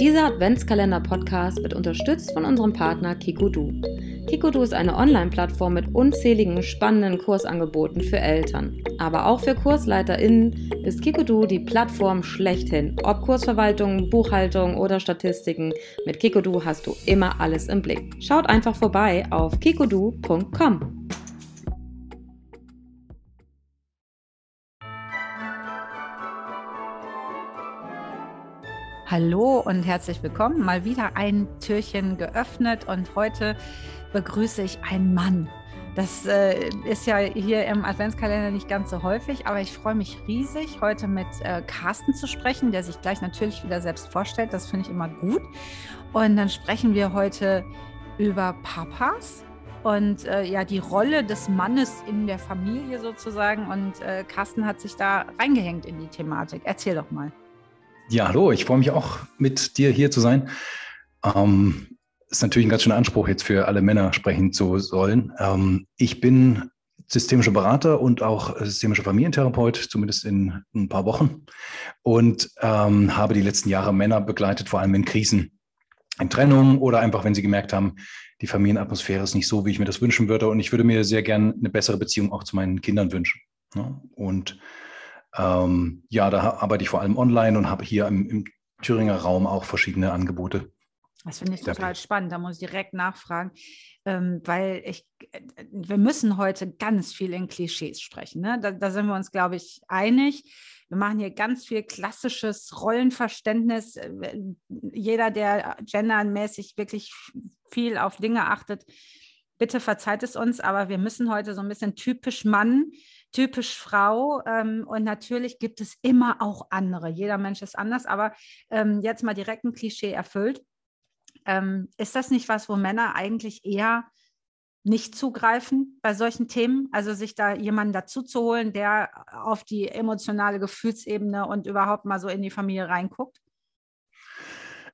Dieser Adventskalender-Podcast wird unterstützt von unserem Partner Kikodu. Kikodu ist eine Online-Plattform mit unzähligen spannenden Kursangeboten für Eltern. Aber auch für KursleiterInnen ist Kikodu die Plattform schlechthin. Ob Kursverwaltung, Buchhaltung oder Statistiken, mit Kikodu hast du immer alles im Blick. Schaut einfach vorbei auf kikodu.com. Hallo und herzlich willkommen. Mal wieder ein Türchen geöffnet und heute begrüße ich einen Mann. Das äh, ist ja hier im Adventskalender nicht ganz so häufig, aber ich freue mich riesig, heute mit äh, Carsten zu sprechen, der sich gleich natürlich wieder selbst vorstellt. Das finde ich immer gut. Und dann sprechen wir heute über Papas und äh, ja die Rolle des Mannes in der Familie sozusagen. Und äh, Carsten hat sich da reingehängt in die Thematik. Erzähl doch mal. Ja, hallo, ich freue mich auch mit dir hier zu sein. Ähm, ist natürlich ein ganz schöner Anspruch, jetzt für alle Männer sprechen zu sollen. Ähm, ich bin systemischer Berater und auch systemischer Familientherapeut, zumindest in ein paar Wochen. Und ähm, habe die letzten Jahre Männer begleitet, vor allem in Krisen, in Trennung oder einfach, wenn sie gemerkt haben, die Familienatmosphäre ist nicht so, wie ich mir das wünschen würde. Und ich würde mir sehr gern eine bessere Beziehung auch zu meinen Kindern wünschen. Ne? Und ähm, ja, da arbeite ich vor allem online und habe hier im, im Thüringer Raum auch verschiedene Angebote. Das finde ich total spannend. Da muss ich direkt nachfragen, ähm, weil ich, wir müssen heute ganz viel in Klischees sprechen. Ne? Da, da sind wir uns, glaube ich, einig. Wir machen hier ganz viel klassisches Rollenverständnis. Äh, jeder, der gendermäßig wirklich viel auf Dinge achtet, bitte verzeiht es uns, aber wir müssen heute so ein bisschen typisch Mann typisch Frau. Ähm, und natürlich gibt es immer auch andere. Jeder Mensch ist anders, aber ähm, jetzt mal direkt ein Klischee erfüllt. Ähm, ist das nicht was, wo Männer eigentlich eher nicht zugreifen bei solchen Themen? Also sich da jemanden dazu zu holen, der auf die emotionale Gefühlsebene und überhaupt mal so in die Familie reinguckt?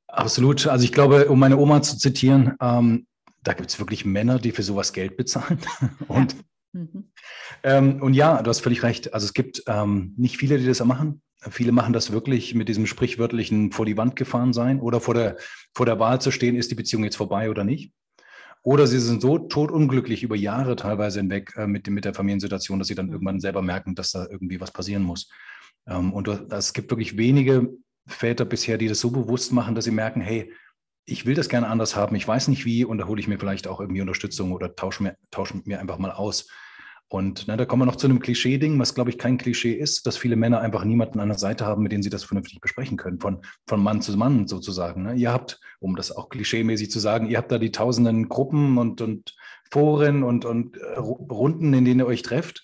Absolut. Also ich glaube, um meine Oma zu zitieren, ähm, da gibt es wirklich Männer, die für sowas Geld bezahlen. Und. Mhm. Ähm, und ja, du hast völlig recht. Also es gibt ähm, nicht viele, die das machen. Viele machen das wirklich mit diesem sprichwörtlichen vor die Wand gefahren sein oder vor der, vor der Wahl zu stehen, ist die Beziehung jetzt vorbei oder nicht. Oder sie sind so totunglücklich über Jahre teilweise hinweg äh, mit, mit der Familiensituation, dass sie dann mhm. irgendwann selber merken, dass da irgendwie was passieren muss. Ähm, und es gibt wirklich wenige Väter bisher, die das so bewusst machen, dass sie merken, hey, ich will das gerne anders haben, ich weiß nicht wie und da hole ich mir vielleicht auch irgendwie Unterstützung oder tausche mir, tausche mir einfach mal aus. Und ne, da kommen wir noch zu einem Klischee-Ding, was glaube ich kein Klischee ist, dass viele Männer einfach niemanden an der Seite haben, mit dem sie das vernünftig besprechen können, von, von Mann zu Mann sozusagen. Ne? Ihr habt, um das auch klischeemäßig zu sagen, ihr habt da die tausenden Gruppen und, und Foren und, und äh, Runden, in denen ihr euch trefft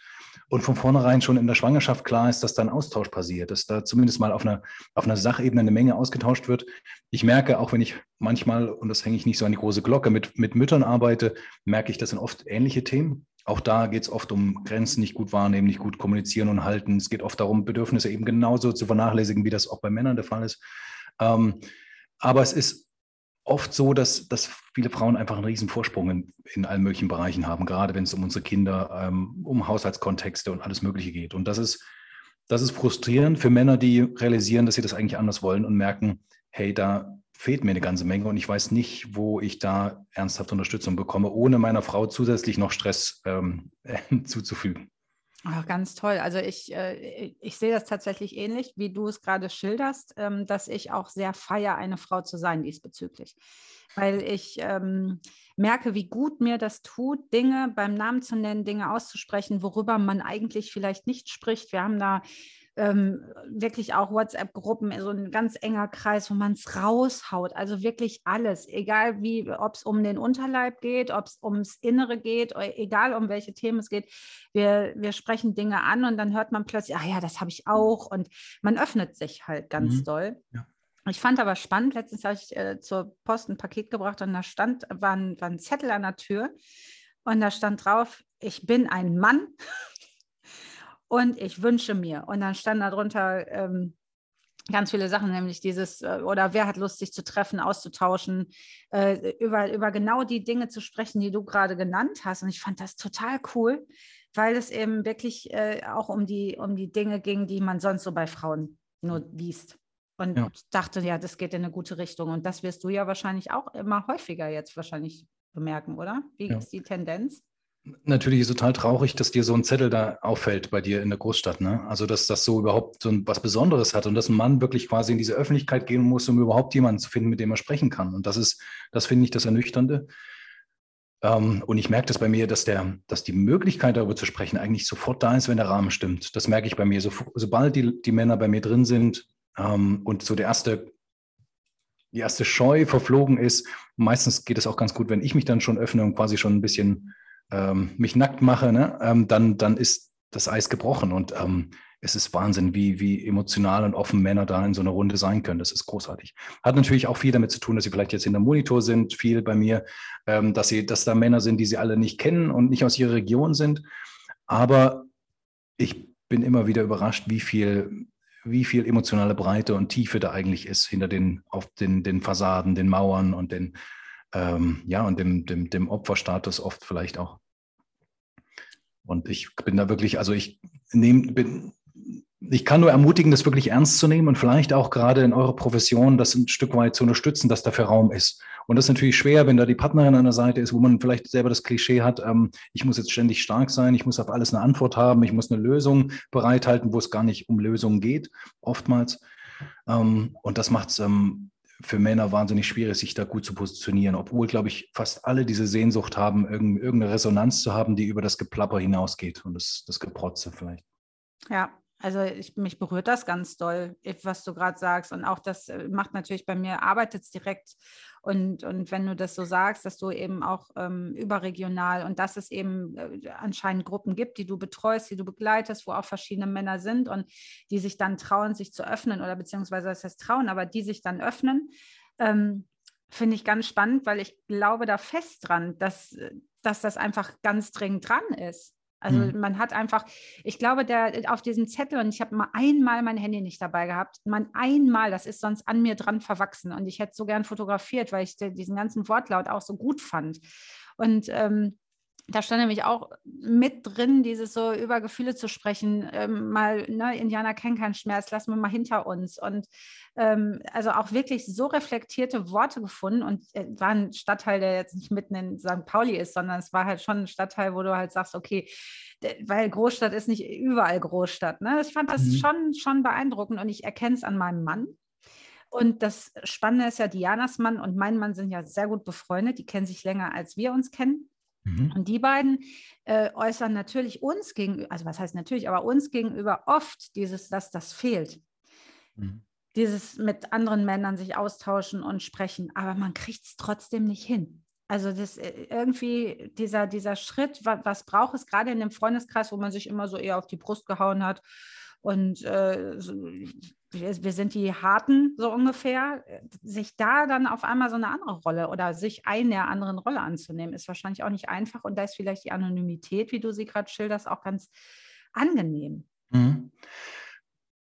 und von vornherein schon in der Schwangerschaft klar ist, dass da ein Austausch passiert, dass da zumindest mal auf einer, auf einer Sachebene eine Menge ausgetauscht wird. Ich merke, auch wenn ich manchmal, und das hänge ich nicht so an die große Glocke, mit, mit Müttern arbeite, merke ich, das sind oft ähnliche Themen. Auch da geht es oft um Grenzen nicht gut wahrnehmen, nicht gut kommunizieren und halten. Es geht oft darum, Bedürfnisse eben genauso zu vernachlässigen, wie das auch bei Männern der Fall ist. Ähm, aber es ist oft so, dass, dass viele Frauen einfach einen riesen Vorsprung in, in allen möglichen Bereichen haben, gerade wenn es um unsere Kinder, ähm, um Haushaltskontexte und alles Mögliche geht. Und das ist, das ist frustrierend für Männer, die realisieren, dass sie das eigentlich anders wollen und merken, hey, da fehlt mir eine ganze Menge und ich weiß nicht, wo ich da ernsthaft Unterstützung bekomme, ohne meiner Frau zusätzlich noch Stress ähm, zuzufügen. Ach, ganz toll. Also ich, äh, ich sehe das tatsächlich ähnlich, wie du es gerade schilderst, ähm, dass ich auch sehr feiere, eine Frau zu sein diesbezüglich. Weil ich ähm, merke, wie gut mir das tut, Dinge beim Namen zu nennen, Dinge auszusprechen, worüber man eigentlich vielleicht nicht spricht. Wir haben da ähm, wirklich auch WhatsApp-Gruppen, so ein ganz enger Kreis, wo man es raushaut. Also wirklich alles, egal wie, ob es um den Unterleib geht, ob es ums Innere geht, egal um welche Themen es geht. Wir, wir sprechen Dinge an und dann hört man plötzlich, ah ja, das habe ich auch. Und man öffnet sich halt ganz mhm. doll. Ja. Ich fand aber spannend, letztens habe ich äh, zur Post ein Paket gebracht und da stand, war ein, war ein Zettel an der Tür und da stand drauf, ich bin ein Mann und ich wünsche mir. Und dann stand darunter ähm, ganz viele Sachen, nämlich dieses, äh, oder wer hat Lust, sich zu treffen, auszutauschen, äh, über, über genau die Dinge zu sprechen, die du gerade genannt hast. Und ich fand das total cool, weil es eben wirklich äh, auch um die, um die Dinge ging, die man sonst so bei Frauen nur liest. und ja. dachte, ja, das geht in eine gute Richtung. Und das wirst du ja wahrscheinlich auch immer häufiger jetzt wahrscheinlich bemerken, oder? Wie ja. ist die Tendenz? Natürlich ist total traurig, dass dir so ein Zettel da auffällt bei dir in der Großstadt. Ne? Also, dass das so überhaupt so was Besonderes hat und dass ein Mann wirklich quasi in diese Öffentlichkeit gehen muss, um überhaupt jemanden zu finden, mit dem er sprechen kann. Und das ist, das finde ich das Ernüchternde. Ähm, und ich merke das bei mir, dass, der, dass die Möglichkeit darüber zu sprechen eigentlich sofort da ist, wenn der Rahmen stimmt. Das merke ich bei mir. So, sobald die, die Männer bei mir drin sind ähm, und so der erste die erste Scheu verflogen ist. Meistens geht es auch ganz gut, wenn ich mich dann schon öffne und quasi schon ein bisschen ähm, mich nackt mache, ne? ähm, dann, dann ist das Eis gebrochen. Und ähm, es ist Wahnsinn, wie, wie emotional und offen Männer da in so einer Runde sein können. Das ist großartig. Hat natürlich auch viel damit zu tun, dass sie vielleicht jetzt in der Monitor sind, viel bei mir, ähm, dass sie, dass da Männer sind, die sie alle nicht kennen und nicht aus ihrer Region sind. Aber ich bin immer wieder überrascht, wie viel, wie viel emotionale Breite und Tiefe da eigentlich ist hinter den, auf den, den Fassaden, den Mauern und den, ähm, ja, und dem, dem, dem Opferstatus oft vielleicht auch. Und ich bin da wirklich, also ich nehme, bin, ich kann nur ermutigen, das wirklich ernst zu nehmen und vielleicht auch gerade in eurer Profession das ein Stück weit zu unterstützen, dass dafür Raum ist. Und das ist natürlich schwer, wenn da die Partnerin an der Seite ist, wo man vielleicht selber das Klischee hat, ähm, ich muss jetzt ständig stark sein, ich muss auf alles eine Antwort haben, ich muss eine Lösung bereithalten, wo es gar nicht um Lösungen geht, oftmals. Ähm, und das macht es ähm, für Männer wahnsinnig schwierig, sich da gut zu positionieren, obwohl, glaube ich, fast alle diese Sehnsucht haben, irgendeine Resonanz zu haben, die über das Geplapper hinausgeht und das, das Geprotze vielleicht. Ja, also ich, mich berührt das ganz doll, was du gerade sagst. Und auch das äh, macht natürlich bei mir, arbeitet es direkt. Und, und wenn du das so sagst, dass du eben auch ähm, überregional und dass es eben äh, anscheinend Gruppen gibt, die du betreust, die du begleitest, wo auch verschiedene Männer sind und die sich dann trauen, sich zu öffnen oder beziehungsweise das heißt trauen, aber die sich dann öffnen, ähm, finde ich ganz spannend, weil ich glaube da fest dran, dass, äh, dass das einfach ganz dringend dran ist. Also mhm. man hat einfach, ich glaube, der auf diesem Zettel, und ich habe mal einmal mein Handy nicht dabei gehabt, man einmal, das ist sonst an mir dran verwachsen. Und ich hätte so gern fotografiert, weil ich diesen ganzen Wortlaut auch so gut fand. Und ähm, da stand nämlich auch mit drin, dieses so über Gefühle zu sprechen, ähm, mal, ne, Indianer kennen keinen Schmerz, lassen wir mal hinter uns. Und ähm, also auch wirklich so reflektierte Worte gefunden und äh, war ein Stadtteil, der jetzt nicht mitten in St. Pauli ist, sondern es war halt schon ein Stadtteil, wo du halt sagst, okay, weil Großstadt ist nicht überall Großstadt. Ne? Ich fand das mhm. schon, schon beeindruckend und ich erkenne es an meinem Mann. Und das Spannende ist ja, Dianas Mann und mein Mann sind ja sehr gut befreundet. Die kennen sich länger, als wir uns kennen. Mhm. Und die beiden äh, äußern natürlich uns gegenüber, also was heißt natürlich, aber uns gegenüber oft dieses, dass das fehlt. Mhm. Dieses mit anderen Männern sich austauschen und sprechen, aber man kriegt es trotzdem nicht hin. Also das äh, irgendwie dieser, dieser Schritt, was, was braucht es gerade in dem Freundeskreis, wo man sich immer so eher auf die Brust gehauen hat und äh, wir, wir, sind die Harten so ungefähr, sich da dann auf einmal so eine andere Rolle oder sich einer anderen Rolle anzunehmen, ist wahrscheinlich auch nicht einfach und da ist vielleicht die Anonymität, wie du sie gerade schilderst, auch ganz angenehm. Mhm.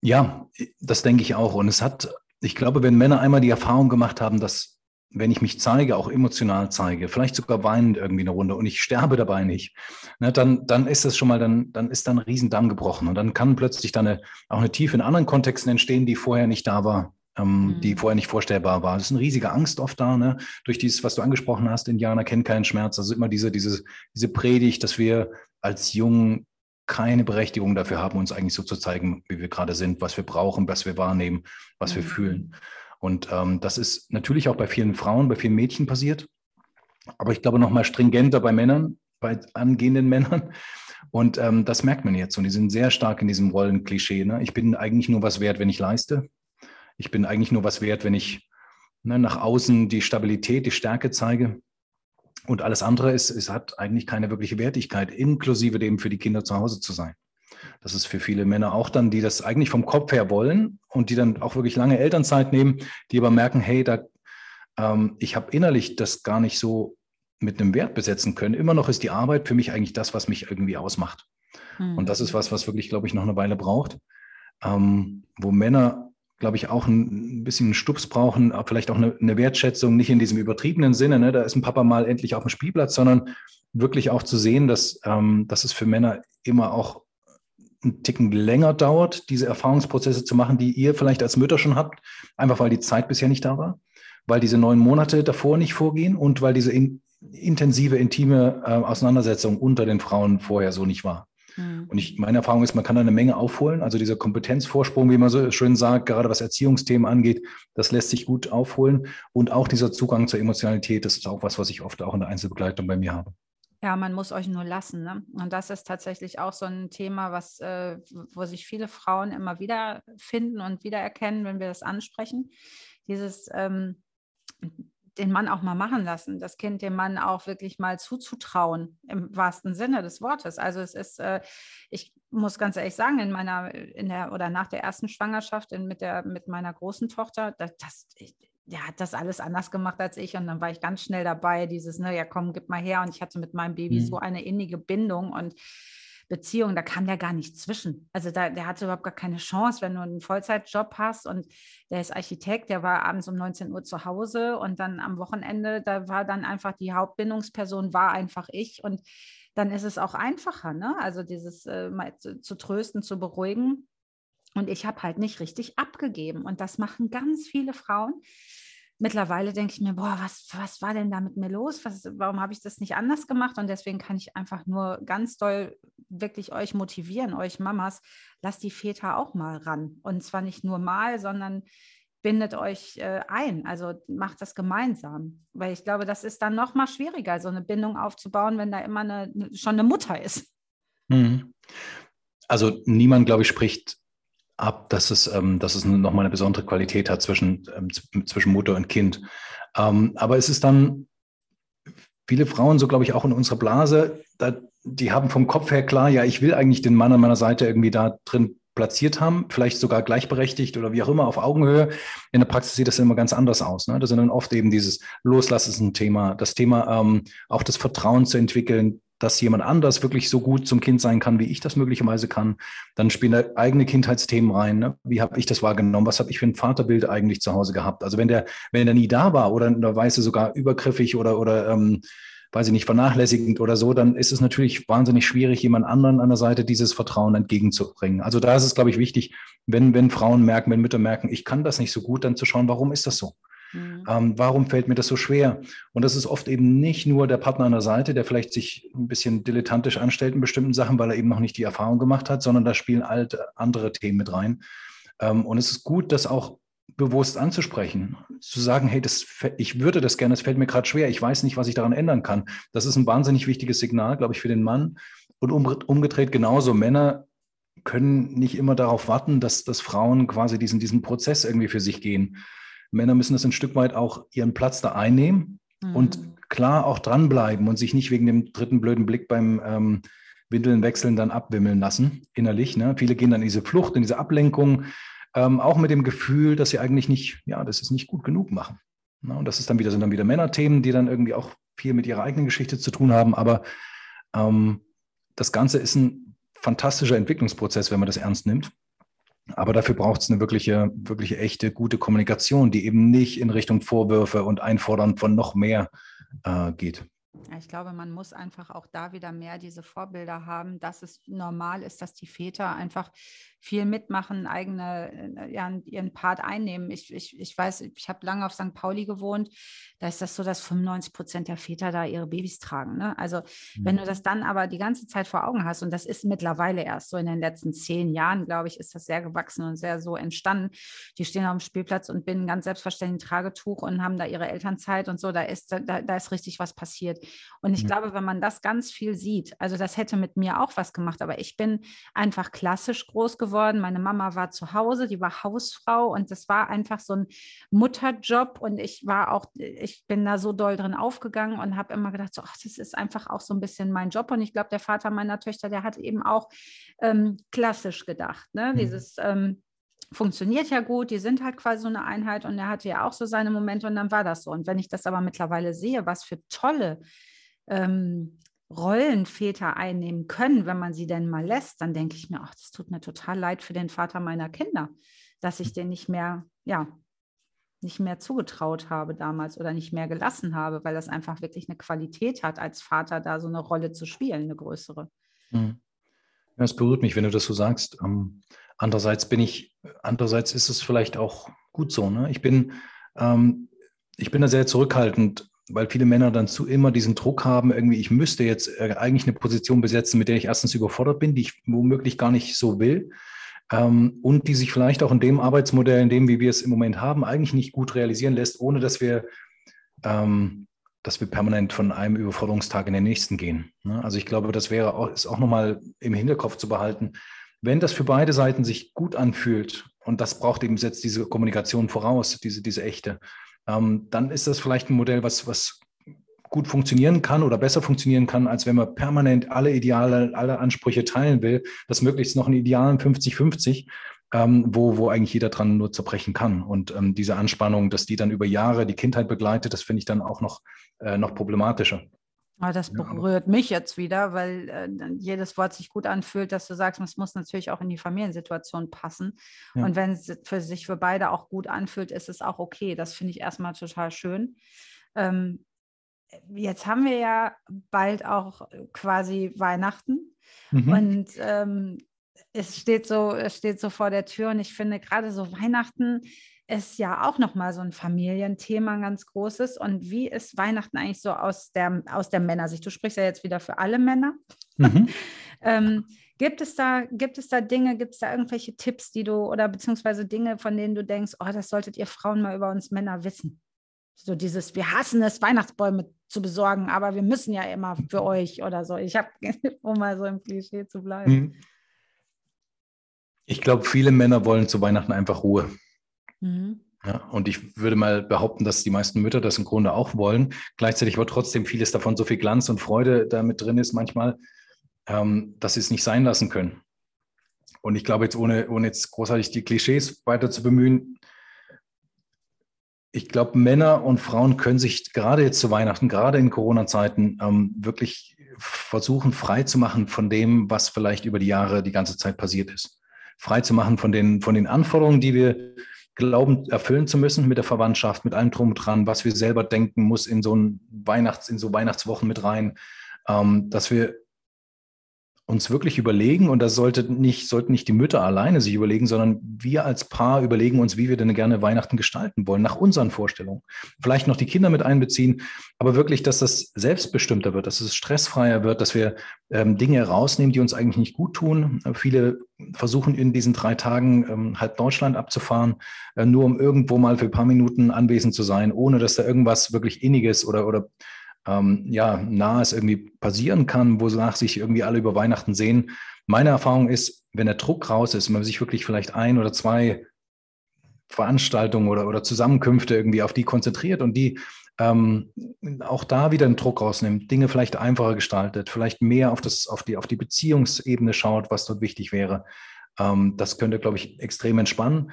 Ja, das denke ich auch und es hat, ich glaube, wenn Männer einmal die Erfahrung gemacht haben, dass wenn ich mich zeige, auch emotional zeige, vielleicht sogar weinend irgendwie eine Runde und ich sterbe dabei nicht, ne, dann, dann ist das schon mal, dann, dann ist da ein Riesendamm gebrochen und dann kann plötzlich dann eine, auch eine Tiefe in anderen Kontexten entstehen, die vorher nicht da war, ähm, mhm. die vorher nicht vorstellbar war. Das ist eine riesige Angst oft da, ne? durch dieses, was du angesprochen hast, Indianer kennen keinen Schmerz, also immer diese, diese, diese Predigt, dass wir als Jungen keine Berechtigung dafür haben, uns eigentlich so zu zeigen, wie wir gerade sind, was wir brauchen, was wir wahrnehmen, was mhm. wir fühlen. Und ähm, das ist natürlich auch bei vielen Frauen, bei vielen Mädchen passiert. Aber ich glaube noch mal stringenter bei Männern, bei angehenden Männern. Und ähm, das merkt man jetzt. Und die sind sehr stark in diesem Rollenklischee. Ne? Ich bin eigentlich nur was wert, wenn ich leiste. Ich bin eigentlich nur was wert, wenn ich ne, nach außen die Stabilität, die Stärke zeige. Und alles andere ist, es hat eigentlich keine wirkliche Wertigkeit, inklusive dem für die Kinder zu Hause zu sein. Das ist für viele Männer auch dann, die das eigentlich vom Kopf her wollen und die dann auch wirklich lange Elternzeit nehmen, die aber merken, hey, da, ähm, ich habe innerlich das gar nicht so mit einem Wert besetzen können. Immer noch ist die Arbeit für mich eigentlich das, was mich irgendwie ausmacht. Mhm. Und das ist was, was wirklich, glaube ich, noch eine Weile braucht, ähm, wo Männer, glaube ich, auch ein, bisschen einen Stups brauchen, vielleicht auch eine, eine, Wertschätzung, nicht in diesem übertriebenen Sinne, ne, da ist ein Papa mal endlich auf dem Spielplatz, sondern wirklich auch zu sehen, dass, ähm, dass es für Männer immer auch einen Ticken länger dauert, diese Erfahrungsprozesse zu machen, die ihr vielleicht als Mütter schon habt, einfach weil die Zeit bisher nicht da war, weil diese neun Monate davor nicht vorgehen und weil diese in, intensive, intime äh, Auseinandersetzung unter den Frauen vorher so nicht war. Mhm. Und ich, meine Erfahrung ist, man kann da eine Menge aufholen. Also dieser Kompetenzvorsprung, wie man so schön sagt, gerade was Erziehungsthemen angeht, das lässt sich gut aufholen. Und auch dieser Zugang zur Emotionalität, das ist auch was, was ich oft auch in der Einzelbegleitung bei mir habe. Ja, man muss euch nur lassen. Ne? Und das ist tatsächlich auch so ein Thema, was, äh, wo sich viele Frauen immer wieder finden und wiedererkennen, wenn wir das ansprechen. Dieses ähm, den Mann auch mal machen lassen, das Kind dem Mann auch wirklich mal zuzutrauen, im wahrsten Sinne des Wortes. Also es ist, äh, ich muss ganz ehrlich sagen, in meiner, in der oder nach der ersten Schwangerschaft in, mit, der, mit meiner großen Tochter, das, das der hat das alles anders gemacht als ich und dann war ich ganz schnell dabei, dieses, ne, ja komm, gib mal her und ich hatte mit meinem Baby mhm. so eine innige Bindung und Beziehung, da kam der gar nicht zwischen. Also da, der hatte überhaupt gar keine Chance, wenn du einen Vollzeitjob hast und der ist Architekt, der war abends um 19 Uhr zu Hause und dann am Wochenende, da war dann einfach die Hauptbindungsperson, war einfach ich und dann ist es auch einfacher, ne? Also dieses äh, mal zu, zu trösten, zu beruhigen. Und ich habe halt nicht richtig abgegeben. Und das machen ganz viele Frauen mittlerweile denke ich mir, boah, was, was war denn da mit mir los? Was, warum habe ich das nicht anders gemacht? Und deswegen kann ich einfach nur ganz doll wirklich euch motivieren, euch Mamas, lasst die Väter auch mal ran. Und zwar nicht nur mal, sondern bindet euch äh, ein. Also macht das gemeinsam. Weil ich glaube, das ist dann noch mal schwieriger, so eine Bindung aufzubauen, wenn da immer eine, schon eine Mutter ist. Mhm. Also niemand, glaube ich, spricht ab, dass es, ähm, dass es nochmal eine besondere Qualität hat zwischen, ähm, zwischen Mutter und Kind. Ähm, aber es ist dann, viele Frauen, so glaube ich auch in unserer Blase, da, die haben vom Kopf her klar, ja, ich will eigentlich den Mann an meiner Seite irgendwie da drin platziert haben, vielleicht sogar gleichberechtigt oder wie auch immer auf Augenhöhe. In der Praxis sieht das immer ganz anders aus. Ne? Das sind dann oft eben dieses Loslassen ist ein Thema, das Thema ähm, auch das Vertrauen zu entwickeln, dass jemand anders wirklich so gut zum Kind sein kann, wie ich das möglicherweise kann. Dann spielen da eigene Kindheitsthemen rein. Ne? Wie habe ich das wahrgenommen? Was habe ich für ein Vaterbild eigentlich zu Hause gehabt? Also wenn der, wenn der nie da war oder in der Weise sogar übergriffig oder, oder ähm, weiß ich nicht, vernachlässigend oder so, dann ist es natürlich wahnsinnig schwierig, jemand anderen an der Seite dieses Vertrauen entgegenzubringen. Also da ist es, glaube ich, wichtig, wenn, wenn Frauen merken, wenn Mütter merken, ich kann das nicht so gut, dann zu schauen, warum ist das so? Mhm. Ähm, warum fällt mir das so schwer? Und das ist oft eben nicht nur der Partner an der Seite, der vielleicht sich ein bisschen dilettantisch anstellt in bestimmten Sachen, weil er eben noch nicht die Erfahrung gemacht hat, sondern da spielen alte andere Themen mit rein. Ähm, und es ist gut, das auch bewusst anzusprechen, zu sagen, hey, das, ich würde das gerne, es fällt mir gerade schwer, ich weiß nicht, was ich daran ändern kann. Das ist ein wahnsinnig wichtiges Signal, glaube ich, für den Mann. Und umgedreht genauso, Männer können nicht immer darauf warten, dass, dass Frauen quasi diesen, diesen Prozess irgendwie für sich gehen. Männer müssen das ein Stück weit auch ihren Platz da einnehmen mhm. und klar auch dranbleiben und sich nicht wegen dem dritten blöden Blick beim ähm, Windeln wechseln dann abwimmeln lassen, innerlich. Ne? Viele gehen dann in diese Flucht, in diese Ablenkung, ähm, auch mit dem Gefühl, dass sie eigentlich nicht, ja, das ist nicht gut genug machen. Ne? Und das ist dann wieder, sind dann wieder Männerthemen, die dann irgendwie auch viel mit ihrer eigenen Geschichte zu tun haben. Aber ähm, das Ganze ist ein fantastischer Entwicklungsprozess, wenn man das ernst nimmt. Aber dafür braucht es eine wirkliche, wirkliche echte, gute Kommunikation, die eben nicht in Richtung Vorwürfe und Einfordern von noch mehr äh, geht. Ich glaube, man muss einfach auch da wieder mehr diese Vorbilder haben, dass es normal ist, dass die Väter einfach viel mitmachen, eigene, äh, ja, ihren Part einnehmen. Ich, ich, ich weiß, ich habe lange auf St. Pauli gewohnt, da ist das so, dass 95 Prozent der Väter da ihre Babys tragen. Ne? Also mhm. wenn du das dann aber die ganze Zeit vor Augen hast, und das ist mittlerweile erst so in den letzten zehn Jahren, glaube ich, ist das sehr gewachsen und sehr so entstanden. Die stehen auf dem Spielplatz und binden ganz selbstverständlich ein Tragetuch und haben da ihre Elternzeit und so, da ist, da, da ist richtig was passiert. Und ich mhm. glaube, wenn man das ganz viel sieht, also das hätte mit mir auch was gemacht, aber ich bin einfach klassisch groß geworden geworden. Meine Mama war zu Hause, die war Hausfrau und das war einfach so ein Mutterjob und ich war auch, ich bin da so doll drin aufgegangen und habe immer gedacht, so, ach, das ist einfach auch so ein bisschen mein Job und ich glaube, der Vater meiner Töchter, der hat eben auch ähm, klassisch gedacht, ne? Mhm. dieses ähm, funktioniert ja gut, die sind halt quasi so eine Einheit und er hatte ja auch so seine Momente und dann war das so. Und wenn ich das aber mittlerweile sehe, was für tolle ähm, Rollenväter einnehmen können, wenn man sie denn mal lässt, dann denke ich mir, ach, das tut mir total leid für den Vater meiner Kinder, dass ich den nicht mehr, ja, nicht mehr zugetraut habe damals oder nicht mehr gelassen habe, weil das einfach wirklich eine Qualität hat, als Vater da so eine Rolle zu spielen, eine größere. Mhm. es berührt mich, wenn du das so sagst. Ähm, andererseits bin ich, andererseits ist es vielleicht auch gut so. Ne? Ich bin, ähm, ich bin da sehr zurückhaltend, weil viele Männer dann zu immer diesen Druck haben, irgendwie, ich müsste jetzt äh, eigentlich eine Position besetzen, mit der ich erstens überfordert bin, die ich womöglich gar nicht so will. Ähm, und die sich vielleicht auch in dem Arbeitsmodell, in dem, wie wir es im Moment haben, eigentlich nicht gut realisieren lässt, ohne dass wir ähm, dass wir permanent von einem Überforderungstag in den nächsten gehen. Ne? Also ich glaube, das wäre auch, ist auch nochmal im Hinterkopf zu behalten. Wenn das für beide Seiten sich gut anfühlt, und das braucht eben jetzt diese Kommunikation voraus, diese, diese echte, ähm, dann ist das vielleicht ein Modell, was, was gut funktionieren kann oder besser funktionieren kann, als wenn man permanent alle Ideale, alle Ansprüche teilen will, das möglichst noch einen idealen 50-50 ähm, wo, wo eigentlich jeder dran nur zerbrechen kann. Und ähm, diese Anspannung, dass die dann über Jahre die Kindheit begleitet, das finde ich dann auch noch, äh, noch problematischer. Aber das berührt ja. mich jetzt wieder, weil äh, jedes Wort sich gut anfühlt, dass du sagst, es muss natürlich auch in die Familiensituation passen. Ja. Und wenn es für sich für beide auch gut anfühlt, ist es auch okay. Das finde ich erstmal total schön. Ähm, jetzt haben wir ja bald auch quasi Weihnachten. Mhm. Und ähm, es steht so, es steht so vor der Tür und ich finde gerade so Weihnachten ist ja auch nochmal so ein Familienthema, ein ganz großes. Und wie ist Weihnachten eigentlich so aus der, aus der Männersicht? Du sprichst ja jetzt wieder für alle Männer. Mhm. ähm, gibt, es da, gibt es da Dinge, gibt es da irgendwelche Tipps, die du oder beziehungsweise Dinge, von denen du denkst, oh, das solltet ihr Frauen mal über uns Männer wissen? So dieses, wir hassen es, Weihnachtsbäume zu besorgen, aber wir müssen ja immer für euch oder so. Ich habe, um mal so im Klischee zu bleiben. Mhm. Ich glaube, viele Männer wollen zu Weihnachten einfach Ruhe. Mhm. Ja, und ich würde mal behaupten, dass die meisten Mütter das im Grunde auch wollen. Gleichzeitig aber trotzdem vieles davon so viel Glanz und Freude damit drin ist manchmal, ähm, dass sie es nicht sein lassen können. Und ich glaube jetzt, ohne, ohne jetzt großartig die Klischees weiter zu bemühen, ich glaube, Männer und Frauen können sich gerade jetzt zu Weihnachten, gerade in Corona-Zeiten, ähm, wirklich versuchen, frei zu machen von dem, was vielleicht über die Jahre die ganze Zeit passiert ist frei zu machen von den, von den Anforderungen, die wir glauben, erfüllen zu müssen mit der Verwandtschaft, mit allem drum und dran, was wir selber denken, muss in so ein Weihnachts, in so Weihnachtswochen mit rein, ähm, dass wir uns wirklich überlegen, und das sollte nicht, sollten nicht die Mütter alleine sich überlegen, sondern wir als Paar überlegen uns, wie wir denn gerne Weihnachten gestalten wollen, nach unseren Vorstellungen. Vielleicht noch die Kinder mit einbeziehen, aber wirklich, dass das selbstbestimmter wird, dass es stressfreier wird, dass wir ähm, Dinge rausnehmen, die uns eigentlich nicht gut tun. Viele versuchen in diesen drei Tagen ähm, halb Deutschland abzufahren, äh, nur um irgendwo mal für ein paar Minuten anwesend zu sein, ohne dass da irgendwas wirklich Inniges oder, oder ähm, ja, nahes irgendwie passieren kann, wonach sich irgendwie alle über Weihnachten sehen. Meine Erfahrung ist, wenn der Druck raus ist, man sich wirklich vielleicht ein oder zwei Veranstaltungen oder, oder Zusammenkünfte irgendwie auf die konzentriert und die ähm, auch da wieder den Druck rausnimmt, Dinge vielleicht einfacher gestaltet, vielleicht mehr auf, das, auf, die, auf die Beziehungsebene schaut, was dort wichtig wäre. Ähm, das könnte, glaube ich, extrem entspannen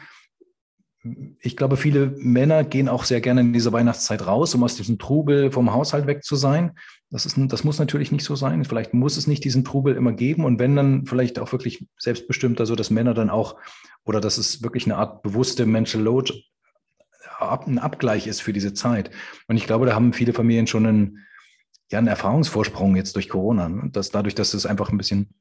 ich glaube, viele Männer gehen auch sehr gerne in dieser Weihnachtszeit raus, um aus diesem Trubel vom Haushalt weg zu sein. Das, ist, das muss natürlich nicht so sein. Vielleicht muss es nicht diesen Trubel immer geben. Und wenn dann vielleicht auch wirklich selbstbestimmter, so dass Männer dann auch, oder dass es wirklich eine Art bewusste Mental Load, ein Abgleich ist für diese Zeit. Und ich glaube, da haben viele Familien schon einen, ja, einen Erfahrungsvorsprung jetzt durch Corona. Ne? Dass dadurch, dass es einfach ein bisschen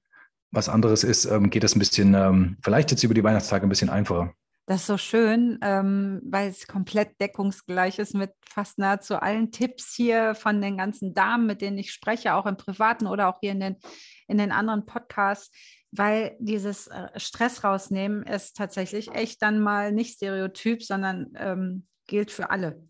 was anderes ist, ähm, geht das ein bisschen, ähm, vielleicht jetzt über die Weihnachtstage ein bisschen einfacher. Das ist so schön, ähm, weil es komplett deckungsgleich ist mit fast nahezu allen Tipps hier von den ganzen Damen, mit denen ich spreche, auch im Privaten oder auch hier in den, in den anderen Podcasts, weil dieses äh, Stress rausnehmen ist tatsächlich echt dann mal nicht stereotyp, sondern ähm, gilt für alle.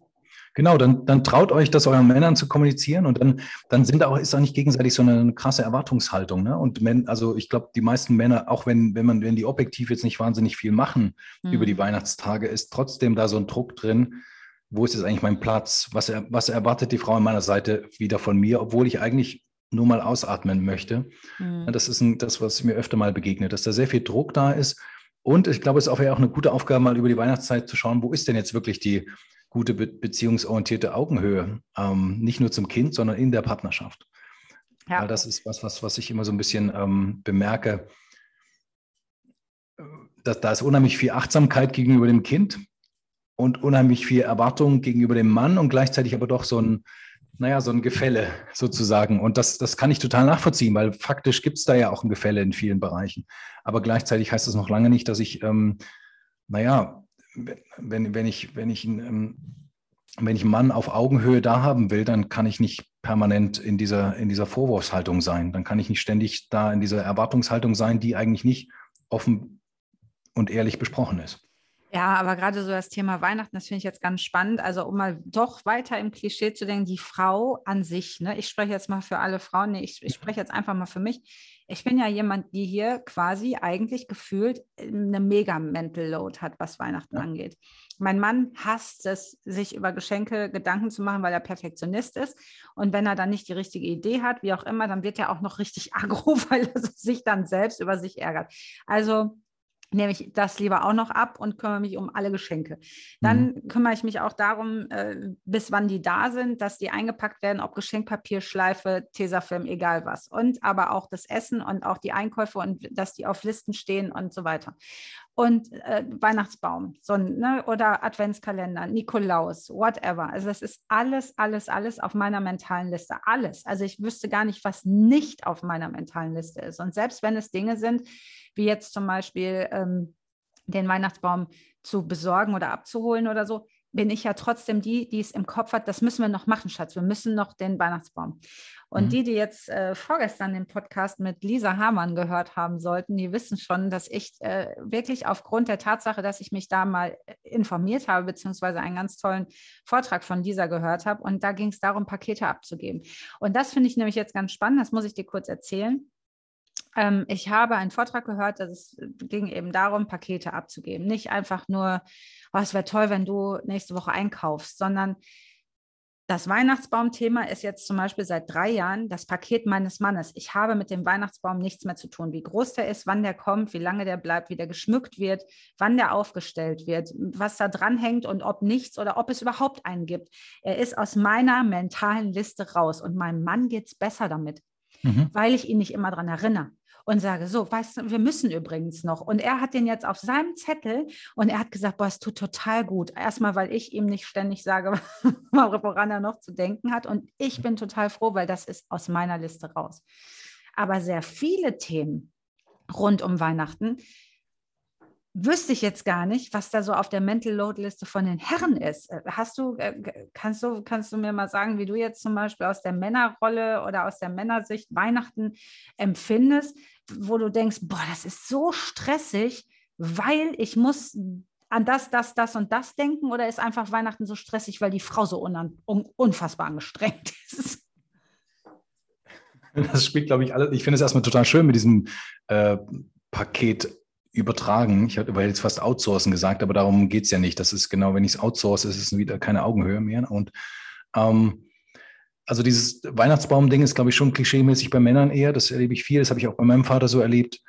Genau, dann, dann traut euch, das euren Männern zu kommunizieren und dann, dann sind auch, ist auch nicht gegenseitig so eine krasse Erwartungshaltung. Ne? Und men, also ich glaube, die meisten Männer, auch wenn, wenn man, wenn die objektiv jetzt nicht wahnsinnig viel machen mhm. über die Weihnachtstage, ist trotzdem da so ein Druck drin. Wo ist jetzt eigentlich mein Platz? Was, was erwartet die Frau an meiner Seite wieder von mir, obwohl ich eigentlich nur mal ausatmen möchte? Mhm. Das ist ein, das, was mir öfter mal begegnet, dass da sehr viel Druck da ist. Und ich glaube, es ist auch, auch eine gute Aufgabe, mal über die Weihnachtszeit zu schauen, wo ist denn jetzt wirklich die, gute be beziehungsorientierte Augenhöhe, ähm, nicht nur zum Kind, sondern in der Partnerschaft. Ja. Weil das ist was, was, was ich immer so ein bisschen ähm, bemerke. Dass, da ist unheimlich viel Achtsamkeit gegenüber dem Kind und unheimlich viel Erwartung gegenüber dem Mann und gleichzeitig aber doch so ein, naja, so ein Gefälle sozusagen. Und das, das kann ich total nachvollziehen, weil faktisch gibt es da ja auch ein Gefälle in vielen Bereichen. Aber gleichzeitig heißt das noch lange nicht, dass ich, ähm, naja, wenn, wenn ich, wenn ich, ähm, wenn ich einen Mann auf Augenhöhe da haben will, dann kann ich nicht permanent in dieser, in dieser Vorwurfshaltung sein. Dann kann ich nicht ständig da in dieser Erwartungshaltung sein, die eigentlich nicht offen und ehrlich besprochen ist. Ja, aber gerade so das Thema Weihnachten, das finde ich jetzt ganz spannend. Also um mal doch weiter im Klischee zu denken, die Frau an sich, ne? ich spreche jetzt mal für alle Frauen, nee, ich, ich spreche jetzt einfach mal für mich. Ich bin ja jemand, die hier quasi eigentlich gefühlt eine mega Mental Load hat, was Weihnachten ja. angeht. Mein Mann hasst es, sich über Geschenke Gedanken zu machen, weil er Perfektionist ist. Und wenn er dann nicht die richtige Idee hat, wie auch immer, dann wird er auch noch richtig aggro, weil er sich dann selbst über sich ärgert. Also nehme ich das lieber auch noch ab und kümmere mich um alle Geschenke. Dann mhm. kümmere ich mich auch darum, äh, bis wann die da sind, dass die eingepackt werden, ob Geschenkpapier, Schleife, Tesafilm, egal was. Und aber auch das Essen und auch die Einkäufe und dass die auf Listen stehen und so weiter und äh, Weihnachtsbaum so, ne, oder Adventskalender, Nikolaus, whatever. Also das ist alles, alles, alles auf meiner mentalen Liste. Alles. Also ich wüsste gar nicht, was nicht auf meiner mentalen Liste ist. Und selbst wenn es Dinge sind, wie jetzt zum Beispiel ähm, den Weihnachtsbaum zu besorgen oder abzuholen oder so, bin ich ja trotzdem die, die es im Kopf hat, das müssen wir noch machen, Schatz. Wir müssen noch den Weihnachtsbaum. Und mhm. die, die jetzt äh, vorgestern den Podcast mit Lisa Hamann gehört haben sollten, die wissen schon, dass ich äh, wirklich aufgrund der Tatsache, dass ich mich da mal äh, informiert habe, beziehungsweise einen ganz tollen Vortrag von Lisa gehört habe. Und da ging es darum, Pakete abzugeben. Und das finde ich nämlich jetzt ganz spannend. Das muss ich dir kurz erzählen ähm, ich habe einen Vortrag gehört, dass es ging eben darum, Pakete abzugeben. Nicht einfach nur, oh, es wäre toll, wenn du nächste Woche einkaufst, sondern das Weihnachtsbaumthema ist jetzt zum Beispiel seit drei Jahren das Paket meines Mannes. Ich habe mit dem Weihnachtsbaum nichts mehr zu tun. Wie groß der ist, wann der kommt, wie lange der bleibt, wie der geschmückt wird, wann der aufgestellt wird, was da dran hängt und ob nichts oder ob es überhaupt einen gibt. Er ist aus meiner mentalen Liste raus und meinem Mann geht es besser damit, mhm. weil ich ihn nicht immer daran erinnere und sage, so, weißt du, wir müssen übrigens noch. Und er hat den jetzt auf seinem Zettel und er hat gesagt, boah, es tut total gut. Erstmal, weil ich ihm nicht ständig sage, woran er noch zu denken hat. Und ich bin total froh, weil das ist aus meiner Liste raus. Aber sehr viele Themen rund um Weihnachten wüsste ich jetzt gar nicht, was da so auf der Mental Load Liste von den Herren ist. Äh, hast du, äh, kannst du, kannst du mir mal sagen, wie du jetzt zum Beispiel aus der Männerrolle oder aus der Männersicht Weihnachten empfindest, wo du denkst, boah, das ist so stressig, weil ich muss an das, das, das und das denken oder ist einfach Weihnachten so stressig, weil die Frau so un unfassbar angestrengt ist? Das spielt, glaube ich, alles. Ich finde es erstmal total schön mit diesem äh, Paket übertragen. Ich habe jetzt fast outsourcen gesagt, aber darum geht es ja nicht. Das ist genau, wenn ich es outsource, ist es wieder keine Augenhöhe mehr. Und ähm, also dieses Weihnachtsbaum-Ding ist, glaube ich, schon klischeemäßig bei Männern eher. Das erlebe ich viel. Das habe ich auch bei meinem Vater so erlebt.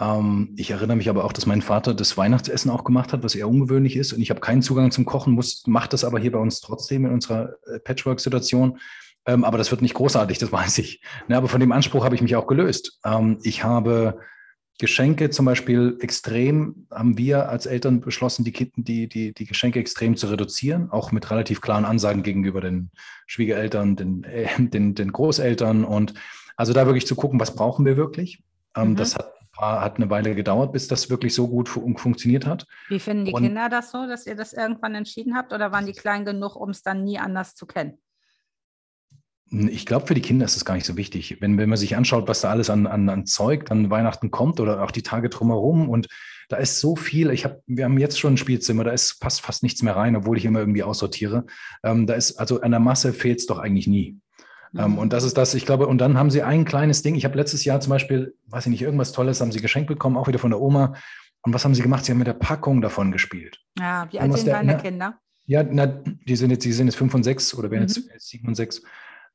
Ähm, ich erinnere mich aber auch, dass mein Vater das Weihnachtsessen auch gemacht hat, was eher ungewöhnlich ist. Und ich habe keinen Zugang zum Kochen, muss, macht das aber hier bei uns trotzdem in unserer äh, Patchwork-Situation. Ähm, aber das wird nicht großartig, das weiß ich. Ne, aber von dem Anspruch habe ich mich auch gelöst. Ähm, ich habe Geschenke zum Beispiel extrem, haben wir als Eltern beschlossen, die, die, die, die Geschenke extrem zu reduzieren, auch mit relativ klaren Ansagen gegenüber den Schwiegereltern, den, äh, den, den Großeltern und also da wirklich zu gucken, was brauchen wir wirklich. Ähm, mhm. Das hat, hat eine Weile gedauert, bis das wirklich so gut fun funktioniert hat. Wie finden die und, Kinder das so, dass ihr das irgendwann entschieden habt oder waren die klein genug, um es dann nie anders zu kennen? Ich glaube, für die Kinder ist das gar nicht so wichtig. Wenn, wenn man sich anschaut, was da alles an, an, an Zeug an Weihnachten kommt oder auch die Tage drumherum und da ist so viel. Ich habe, wir haben jetzt schon ein Spielzimmer, da ist fast, fast nichts mehr rein, obwohl ich immer irgendwie aussortiere. Ähm, da ist, also an der Masse fehlt es doch eigentlich nie. Ähm, mhm. Ähm, und das ist das, ich glaube, und dann haben sie ein kleines Ding. Ich habe letztes Jahr zum Beispiel, weiß ich nicht, irgendwas Tolles haben sie geschenkt bekommen, auch wieder von der Oma. Und was haben sie gemacht? Sie haben mit der Packung davon gespielt. Ja, wie alt sind deine Kinder? Ja, na, die sind jetzt, die sind jetzt fünf und sechs oder werden mhm. jetzt sieben und sechs.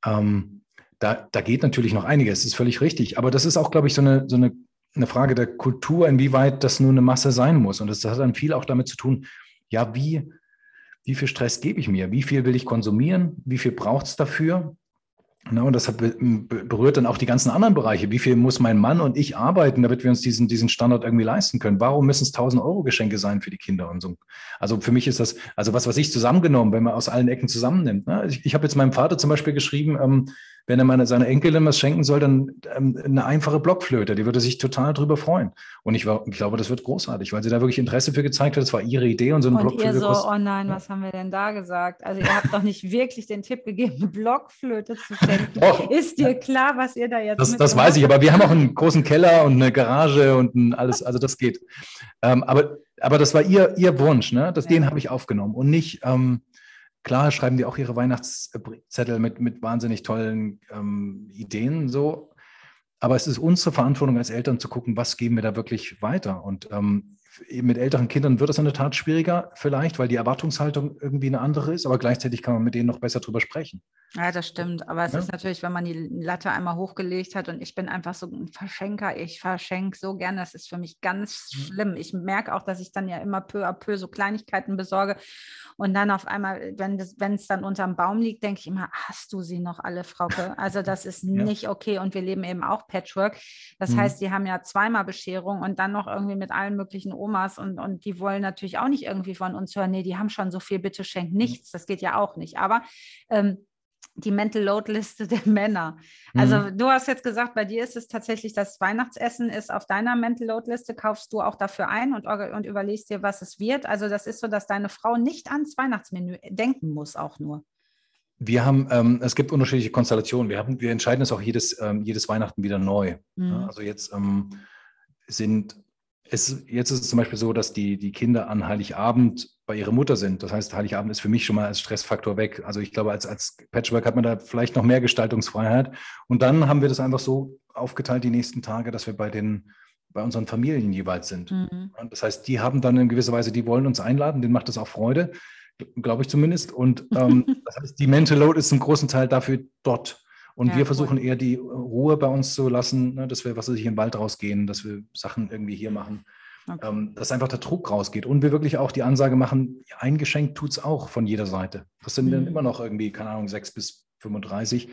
Ähm, da, da geht natürlich noch einiges, das ist völlig richtig. Aber das ist auch, glaube ich, so eine, so eine, eine Frage der Kultur, inwieweit das nur eine Masse sein muss. Und das, das hat dann viel auch damit zu tun, ja, wie, wie viel Stress gebe ich mir? Wie viel will ich konsumieren? Wie viel braucht es dafür? Ne, und das berührt dann auch die ganzen anderen Bereiche. Wie viel muss mein Mann und ich arbeiten, damit wir uns diesen, diesen Standard irgendwie leisten können? Warum müssen es 1000 Euro Geschenke sein für die Kinder und so? Also für mich ist das, also was, was ich zusammengenommen, wenn man aus allen Ecken zusammennimmt. Ne? Ich, ich habe jetzt meinem Vater zum Beispiel geschrieben, ähm, wenn er meine, seiner Enkelin was schenken soll, dann ähm, eine einfache Blockflöte. Die würde sich total drüber freuen. Und ich, war, ich glaube, das wird großartig, weil sie da wirklich Interesse für gezeigt hat. Das war ihre Idee und so eine und Blockflöte. Ihr so, kostet, oh nein, ja. was haben wir denn da gesagt? Also ihr habt doch nicht wirklich den Tipp gegeben, eine Blockflöte zu schenken. Doch. Ist dir klar, was ihr da jetzt Das, das weiß ich, aber wir haben auch einen großen Keller und eine Garage und alles, also das geht. Ähm, aber, aber das war ihr, ihr Wunsch, ne? Das, ja. Den habe ich aufgenommen und nicht. Ähm, Klar schreiben die auch ihre Weihnachtszettel mit, mit wahnsinnig tollen ähm, Ideen so. Aber es ist unsere Verantwortung als Eltern zu gucken, was geben wir da wirklich weiter. Und ähm, mit älteren Kindern wird es in der Tat schwieriger, vielleicht, weil die Erwartungshaltung irgendwie eine andere ist, aber gleichzeitig kann man mit denen noch besser drüber sprechen. Ja, das stimmt. Aber es ja? ist natürlich, wenn man die Latte einmal hochgelegt hat und ich bin einfach so ein Verschenker, ich verschenke so gerne, das ist für mich ganz mhm. schlimm. Ich merke auch, dass ich dann ja immer peu à peu so Kleinigkeiten besorge und dann auf einmal, wenn es dann unterm Baum liegt, denke ich immer, hast du sie noch alle, Frauke? Also das ist ja. nicht okay und wir leben eben auch Patchwork. Das mhm. heißt, die haben ja zweimal Bescherung und dann noch irgendwie mit allen möglichen Omas und, und die wollen natürlich auch nicht irgendwie von uns hören, nee, die haben schon so viel, bitte schenkt mhm. nichts. Das geht ja auch nicht. Aber ähm, die Mental Load Liste der Männer. Also mhm. du hast jetzt gesagt, bei dir ist es tatsächlich das Weihnachtsessen ist auf deiner Mental Load Liste, kaufst du auch dafür ein und, und überlegst dir, was es wird. Also das ist so, dass deine Frau nicht ans Weihnachtsmenü denken muss, auch nur. Wir haben, ähm, es gibt unterschiedliche Konstellationen. Wir, haben, wir entscheiden es auch jedes, ähm, jedes Weihnachten wieder neu. Mhm. Also jetzt ähm, sind es, jetzt ist es zum Beispiel so, dass die, die Kinder an Heiligabend bei ihrer Mutter sind. Das heißt, Heiligabend ist für mich schon mal als Stressfaktor weg. Also ich glaube, als, als Patchwork hat man da vielleicht noch mehr Gestaltungsfreiheit. Und dann haben wir das einfach so aufgeteilt die nächsten Tage, dass wir bei den bei unseren Familien jeweils sind. Mhm. Das heißt, die haben dann in gewisser Weise, die wollen uns einladen, denen macht das auch Freude, glaube ich zumindest. Und ähm, das heißt, die Mental Load ist zum großen Teil dafür dort. Und ja, wir versuchen cool. eher die Ruhe bei uns zu lassen, ne, dass wir, was weiß ich, in den Wald rausgehen, dass wir Sachen irgendwie hier machen. Okay. Ähm, dass einfach der Druck rausgeht und wir wirklich auch die Ansage machen, ein Geschenk tut es auch von jeder Seite. Das sind mhm. dann immer noch irgendwie, keine Ahnung, sechs bis 35.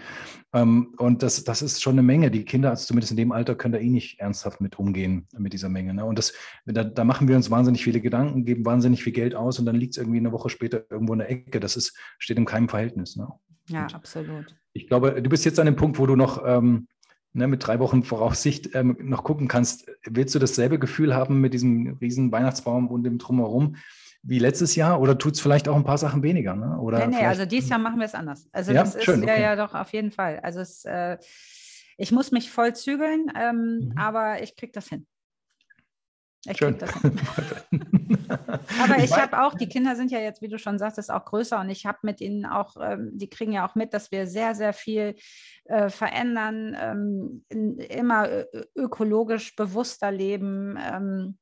Ähm, und das, das ist schon eine Menge. Die Kinder, also zumindest in dem Alter, können da eh nicht ernsthaft mit umgehen, mit dieser Menge. Ne? Und das, da, da, machen wir uns wahnsinnig viele Gedanken, geben wahnsinnig viel Geld aus und dann liegt es irgendwie eine Woche später irgendwo in der Ecke. Das ist, steht in keinem Verhältnis. Ne? Ja, und absolut. Ich glaube, du bist jetzt an dem Punkt, wo du noch ähm, ne, mit drei Wochen Voraussicht ähm, noch gucken kannst. Willst du dasselbe Gefühl haben mit diesem riesen Weihnachtsbaum und dem Drumherum? wie letztes Jahr oder tut es vielleicht auch ein paar Sachen weniger? Ne? Oder nee, nee, also dieses Jahr machen wir es anders. Also ja, das ist schön, okay. ja, ja doch auf jeden Fall. Also es, äh, ich muss mich voll zügeln, ähm, mhm. aber ich kriege das hin. Ich Schön. Das Aber ich habe auch, die Kinder sind ja jetzt, wie du schon sagtest, auch größer und ich habe mit ihnen auch, ähm, die kriegen ja auch mit, dass wir sehr, sehr viel äh, verändern, ähm, in, immer ökologisch bewusster leben. Ähm,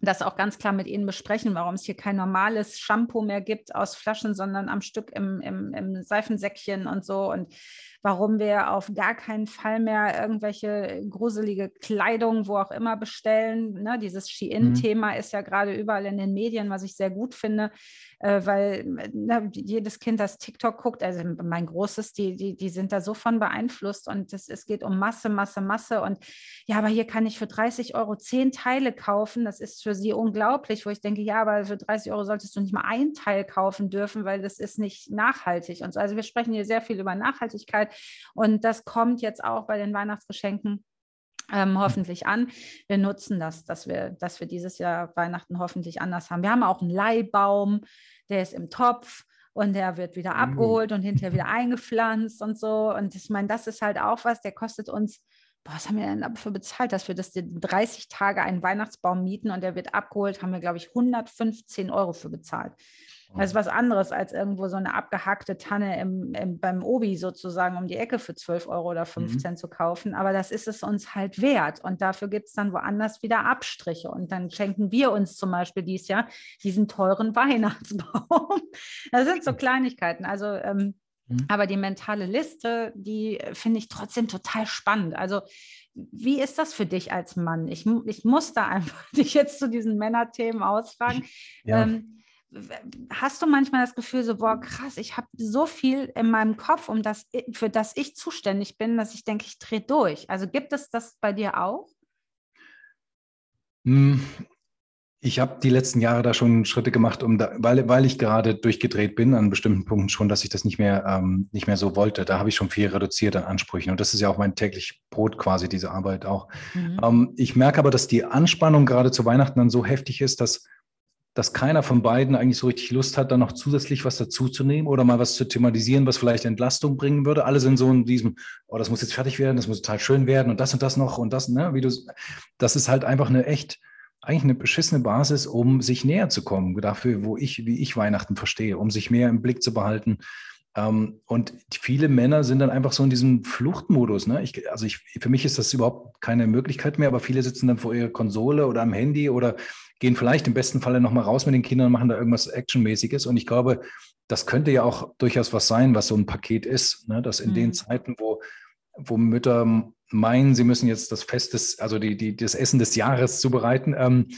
das auch ganz klar mit Ihnen besprechen, warum es hier kein normales Shampoo mehr gibt aus Flaschen, sondern am Stück im, im, im Seifensäckchen und so. Und warum wir auf gar keinen Fall mehr irgendwelche gruselige Kleidung, wo auch immer bestellen. Ne? Dieses Shein-Thema mhm. ist ja gerade überall in den Medien, was ich sehr gut finde, äh, weil ne, jedes Kind, das TikTok guckt, also mein Großes, die, die, die sind da so von beeinflusst und das, es geht um Masse, Masse, Masse. Und ja, aber hier kann ich für 30 Euro zehn Teile kaufen. Das ist für sie unglaublich, wo ich denke, ja, aber für 30 Euro solltest du nicht mal ein Teil kaufen dürfen, weil das ist nicht nachhaltig. Und so. Also wir sprechen hier sehr viel über Nachhaltigkeit. Und das kommt jetzt auch bei den Weihnachtsgeschenken ähm, hoffentlich an. Wir nutzen das, dass wir, dass wir dieses Jahr Weihnachten hoffentlich anders haben. Wir haben auch einen Leihbaum, der ist im Topf und der wird wieder mhm. abgeholt und hinterher wieder eingepflanzt und so. Und ich meine, das ist halt auch was, der kostet uns, boah, was haben wir denn dafür bezahlt, dass wir das 30 Tage einen Weihnachtsbaum mieten und der wird abgeholt, haben wir, glaube ich, 115 Euro für bezahlt. Das ist was anderes als irgendwo so eine abgehackte Tanne im, im, beim Obi sozusagen um die Ecke für 12 Euro oder 15 mhm. zu kaufen. Aber das ist es uns halt wert. Und dafür gibt es dann woanders wieder Abstriche. Und dann schenken wir uns zum Beispiel dieses Jahr diesen teuren Weihnachtsbaum. Das sind so Kleinigkeiten. Also, ähm, mhm. aber die mentale Liste, die finde ich trotzdem total spannend. Also, wie ist das für dich als Mann? Ich, ich muss da einfach dich jetzt zu diesen Männerthemen ausfragen. Ja. Ähm, hast du manchmal das Gefühl so, boah, krass, ich habe so viel in meinem Kopf, um das, für das ich zuständig bin, dass ich denke, ich drehe durch. Also gibt es das bei dir auch? Hm, ich habe die letzten Jahre da schon Schritte gemacht, um da, weil, weil ich gerade durchgedreht bin an bestimmten Punkten schon, dass ich das nicht mehr, ähm, nicht mehr so wollte. Da habe ich schon viel reduziert an Ansprüchen. Und das ist ja auch mein täglich Brot quasi, diese Arbeit auch. Mhm. Ähm, ich merke aber, dass die Anspannung gerade zu Weihnachten dann so heftig ist, dass, dass keiner von beiden eigentlich so richtig Lust hat, da noch zusätzlich was dazuzunehmen oder mal was zu thematisieren, was vielleicht Entlastung bringen würde. Alle sind so in diesem, oh, das muss jetzt fertig werden, das muss total schön werden und das und das noch und das, ne, wie du, das ist halt einfach eine echt, eigentlich eine beschissene Basis, um sich näher zu kommen, dafür, wo ich, wie ich Weihnachten verstehe, um sich mehr im Blick zu behalten. Ähm, und viele Männer sind dann einfach so in diesem Fluchtmodus. Ne? Ich, also ich, für mich ist das überhaupt keine Möglichkeit mehr, aber viele sitzen dann vor ihrer Konsole oder am Handy oder gehen vielleicht im besten Falle nochmal raus mit den Kindern und machen da irgendwas Actionmäßiges. Und ich glaube, das könnte ja auch durchaus was sein, was so ein Paket ist, ne? dass in mhm. den Zeiten, wo, wo Mütter meinen, sie müssen jetzt das Fest des, also die, die, das Essen des Jahres zubereiten, ähm,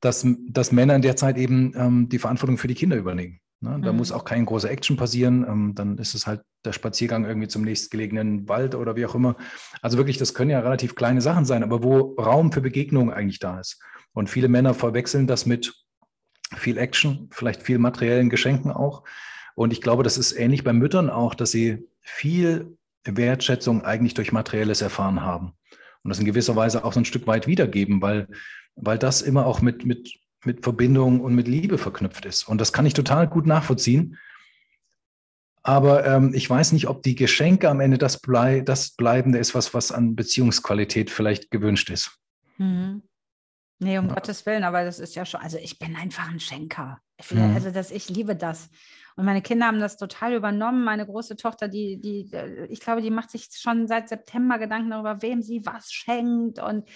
dass, dass Männer in der Zeit eben ähm, die Verantwortung für die Kinder übernehmen. Ne? Da mhm. muss auch keine große Action passieren. Ähm, dann ist es halt der Spaziergang irgendwie zum nächstgelegenen Wald oder wie auch immer. Also wirklich, das können ja relativ kleine Sachen sein, aber wo Raum für Begegnung eigentlich da ist. Und viele Männer verwechseln das mit viel Action, vielleicht viel materiellen Geschenken auch. Und ich glaube, das ist ähnlich bei Müttern auch, dass sie viel Wertschätzung eigentlich durch Materielles erfahren haben. Und das in gewisser Weise auch so ein Stück weit wiedergeben, weil, weil das immer auch mit, mit, mit Verbindung und mit Liebe verknüpft ist. Und das kann ich total gut nachvollziehen. Aber ähm, ich weiß nicht, ob die Geschenke am Ende das, blei das Bleibende ist, was, was an Beziehungsqualität vielleicht gewünscht ist. Mhm. Nee, um ja. Gottes Willen, aber das ist ja schon, also ich bin einfach ein Schenker. Ich, mhm. Also das, ich liebe das. Und meine Kinder haben das total übernommen. Meine große Tochter, die, die, äh, ich glaube, die macht sich schon seit September Gedanken darüber, wem sie was schenkt. Und,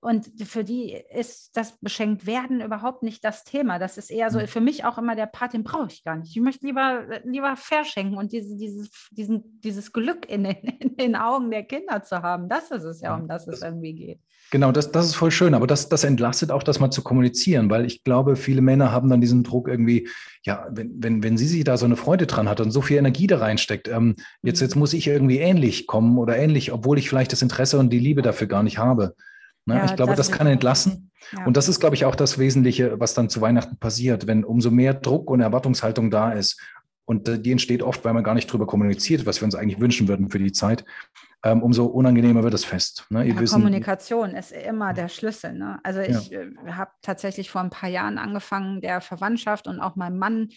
und für die ist das beschenkt werden überhaupt nicht das Thema. Das ist eher so mhm. für mich auch immer der Part, den brauche ich gar nicht. Ich möchte lieber, lieber verschenken und diese, dieses, diesen, dieses Glück in den, in den Augen der Kinder zu haben. Das ist es ja, um das es irgendwie geht. Genau, das, das ist voll schön, aber das, das entlastet auch, das mal zu kommunizieren, weil ich glaube, viele Männer haben dann diesen Druck irgendwie, ja, wenn, wenn, wenn sie sich da so eine Freude dran hat und so viel Energie da reinsteckt, ähm, jetzt, jetzt mhm. muss ich irgendwie ähnlich kommen oder ähnlich, obwohl ich vielleicht das Interesse und die Liebe dafür gar nicht habe. Ne? Ja, ich glaube, das, das kann entlassen. Ja. Und das ist, glaube ich, auch das Wesentliche, was dann zu Weihnachten passiert, wenn umso mehr Druck und Erwartungshaltung da ist. Und äh, die entsteht oft, weil man gar nicht drüber kommuniziert, was wir uns eigentlich wünschen würden für die Zeit ähm, umso unangenehmer wird das Fest. Ne? Ja, Kommunikation ist immer der Schlüssel. Ne? Also ich äh, habe tatsächlich vor ein paar Jahren angefangen, der Verwandtschaft und auch meinem Mann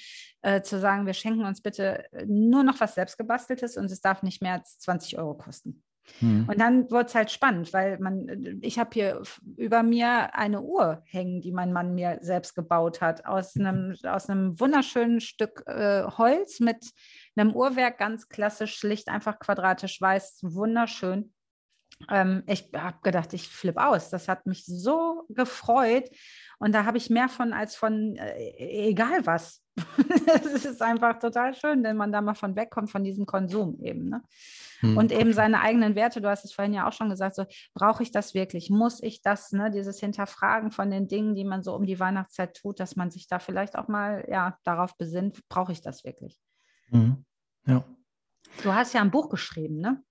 äh, zu sagen, wir schenken uns bitte nur noch was selbstgebasteltes und es darf nicht mehr als 20 Euro kosten. Mhm. Und dann wurde es halt spannend, weil man, ich habe hier über mir eine Uhr hängen, die mein Mann mir selbst gebaut hat, aus einem, aus einem wunderschönen Stück äh, Holz mit einem Uhrwerk, ganz klassisch, schlicht, einfach quadratisch weiß, wunderschön. Ähm, ich habe gedacht, ich flippe aus. Das hat mich so gefreut. Und da habe ich mehr von als von äh, egal was. das ist einfach total schön, wenn man da mal von wegkommt, von diesem Konsum eben. Ne? Hm, und eben seine eigenen Werte, du hast es vorhin ja auch schon gesagt, so brauche ich das wirklich? Muss ich das, ne? dieses Hinterfragen von den Dingen, die man so um die Weihnachtszeit tut, dass man sich da vielleicht auch mal ja, darauf besinnt, brauche ich das wirklich? Mhm. Ja. Du hast ja ein Buch geschrieben, ne?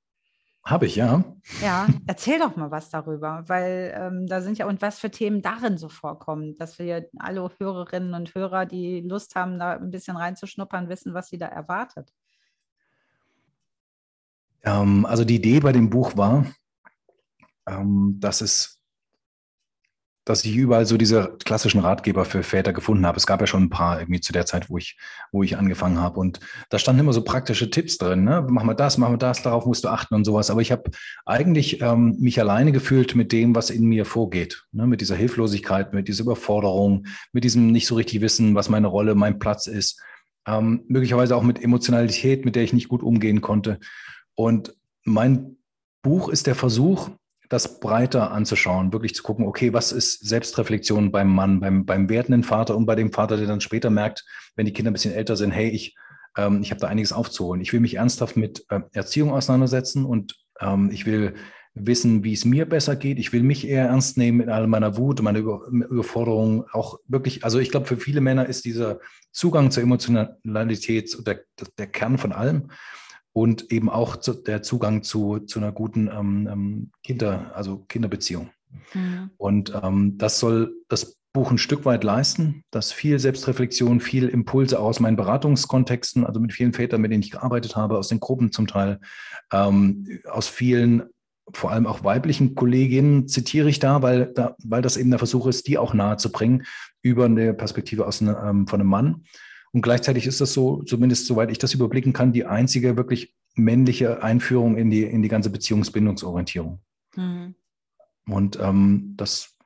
Habe ich, ja. Ja, erzähl doch mal was darüber, weil ähm, da sind ja und was für Themen darin so vorkommen, dass wir alle Hörerinnen und Hörer, die Lust haben, da ein bisschen reinzuschnuppern, wissen, was sie da erwartet. Ähm, also die Idee bei dem Buch war, ähm, dass es dass ich überall so diese klassischen Ratgeber für Väter gefunden habe. Es gab ja schon ein paar irgendwie zu der Zeit, wo ich, wo ich angefangen habe. Und da standen immer so praktische Tipps drin. Ne? Mach mal das, mach mal das, darauf musst du achten und sowas. Aber ich habe eigentlich ähm, mich alleine gefühlt mit dem, was in mir vorgeht. Ne? Mit dieser Hilflosigkeit, mit dieser Überforderung, mit diesem nicht so richtig wissen, was meine Rolle, mein Platz ist. Ähm, möglicherweise auch mit Emotionalität, mit der ich nicht gut umgehen konnte. Und mein Buch ist der Versuch, das breiter anzuschauen, wirklich zu gucken, okay, was ist Selbstreflexion beim Mann, beim, beim werdenden Vater und bei dem Vater, der dann später merkt, wenn die Kinder ein bisschen älter sind, hey, ich, ähm, ich habe da einiges aufzuholen. Ich will mich ernsthaft mit äh, Erziehung auseinandersetzen und ähm, ich will wissen, wie es mir besser geht. Ich will mich eher ernst nehmen in all meiner Wut meiner Über Überforderung. Auch wirklich, also ich glaube, für viele Männer ist dieser Zugang zur Emotionalität der, der Kern von allem und eben auch zu, der Zugang zu, zu einer guten ähm, ähm Kinder, also Kinderbeziehung. Mhm. Und ähm, das soll das Buch ein Stück weit leisten, dass viel Selbstreflexion, viel Impulse aus meinen Beratungskontexten, also mit vielen Vätern, mit denen ich gearbeitet habe, aus den Gruppen zum Teil, ähm, aus vielen, vor allem auch weiblichen Kolleginnen zitiere ich da, weil, da, weil das eben der Versuch ist, die auch nahe zu bringen über eine Perspektive aus ähm, von einem Mann. Und gleichzeitig ist das so, zumindest soweit ich das überblicken kann, die einzige wirklich männliche Einführung in die, in die ganze Beziehungsbindungsorientierung. Mhm. Und ähm, das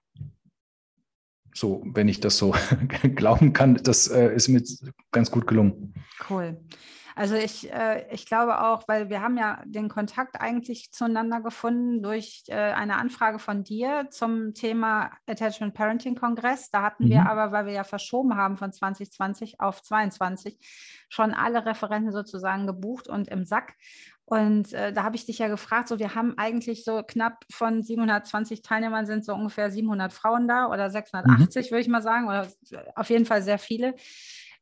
so, wenn ich das so glauben kann, das äh, ist mir ganz gut gelungen. Cool. Also ich, äh, ich glaube auch, weil wir haben ja den Kontakt eigentlich zueinander gefunden durch äh, eine Anfrage von dir zum Thema Attachment Parenting Kongress. Da hatten mhm. wir aber, weil wir ja verschoben haben von 2020 auf 2022, schon alle Referenten sozusagen gebucht und im Sack. Und äh, da habe ich dich ja gefragt, so wir haben eigentlich so knapp von 720 Teilnehmern sind so ungefähr 700 Frauen da oder 680 mhm. würde ich mal sagen, oder auf jeden Fall sehr viele,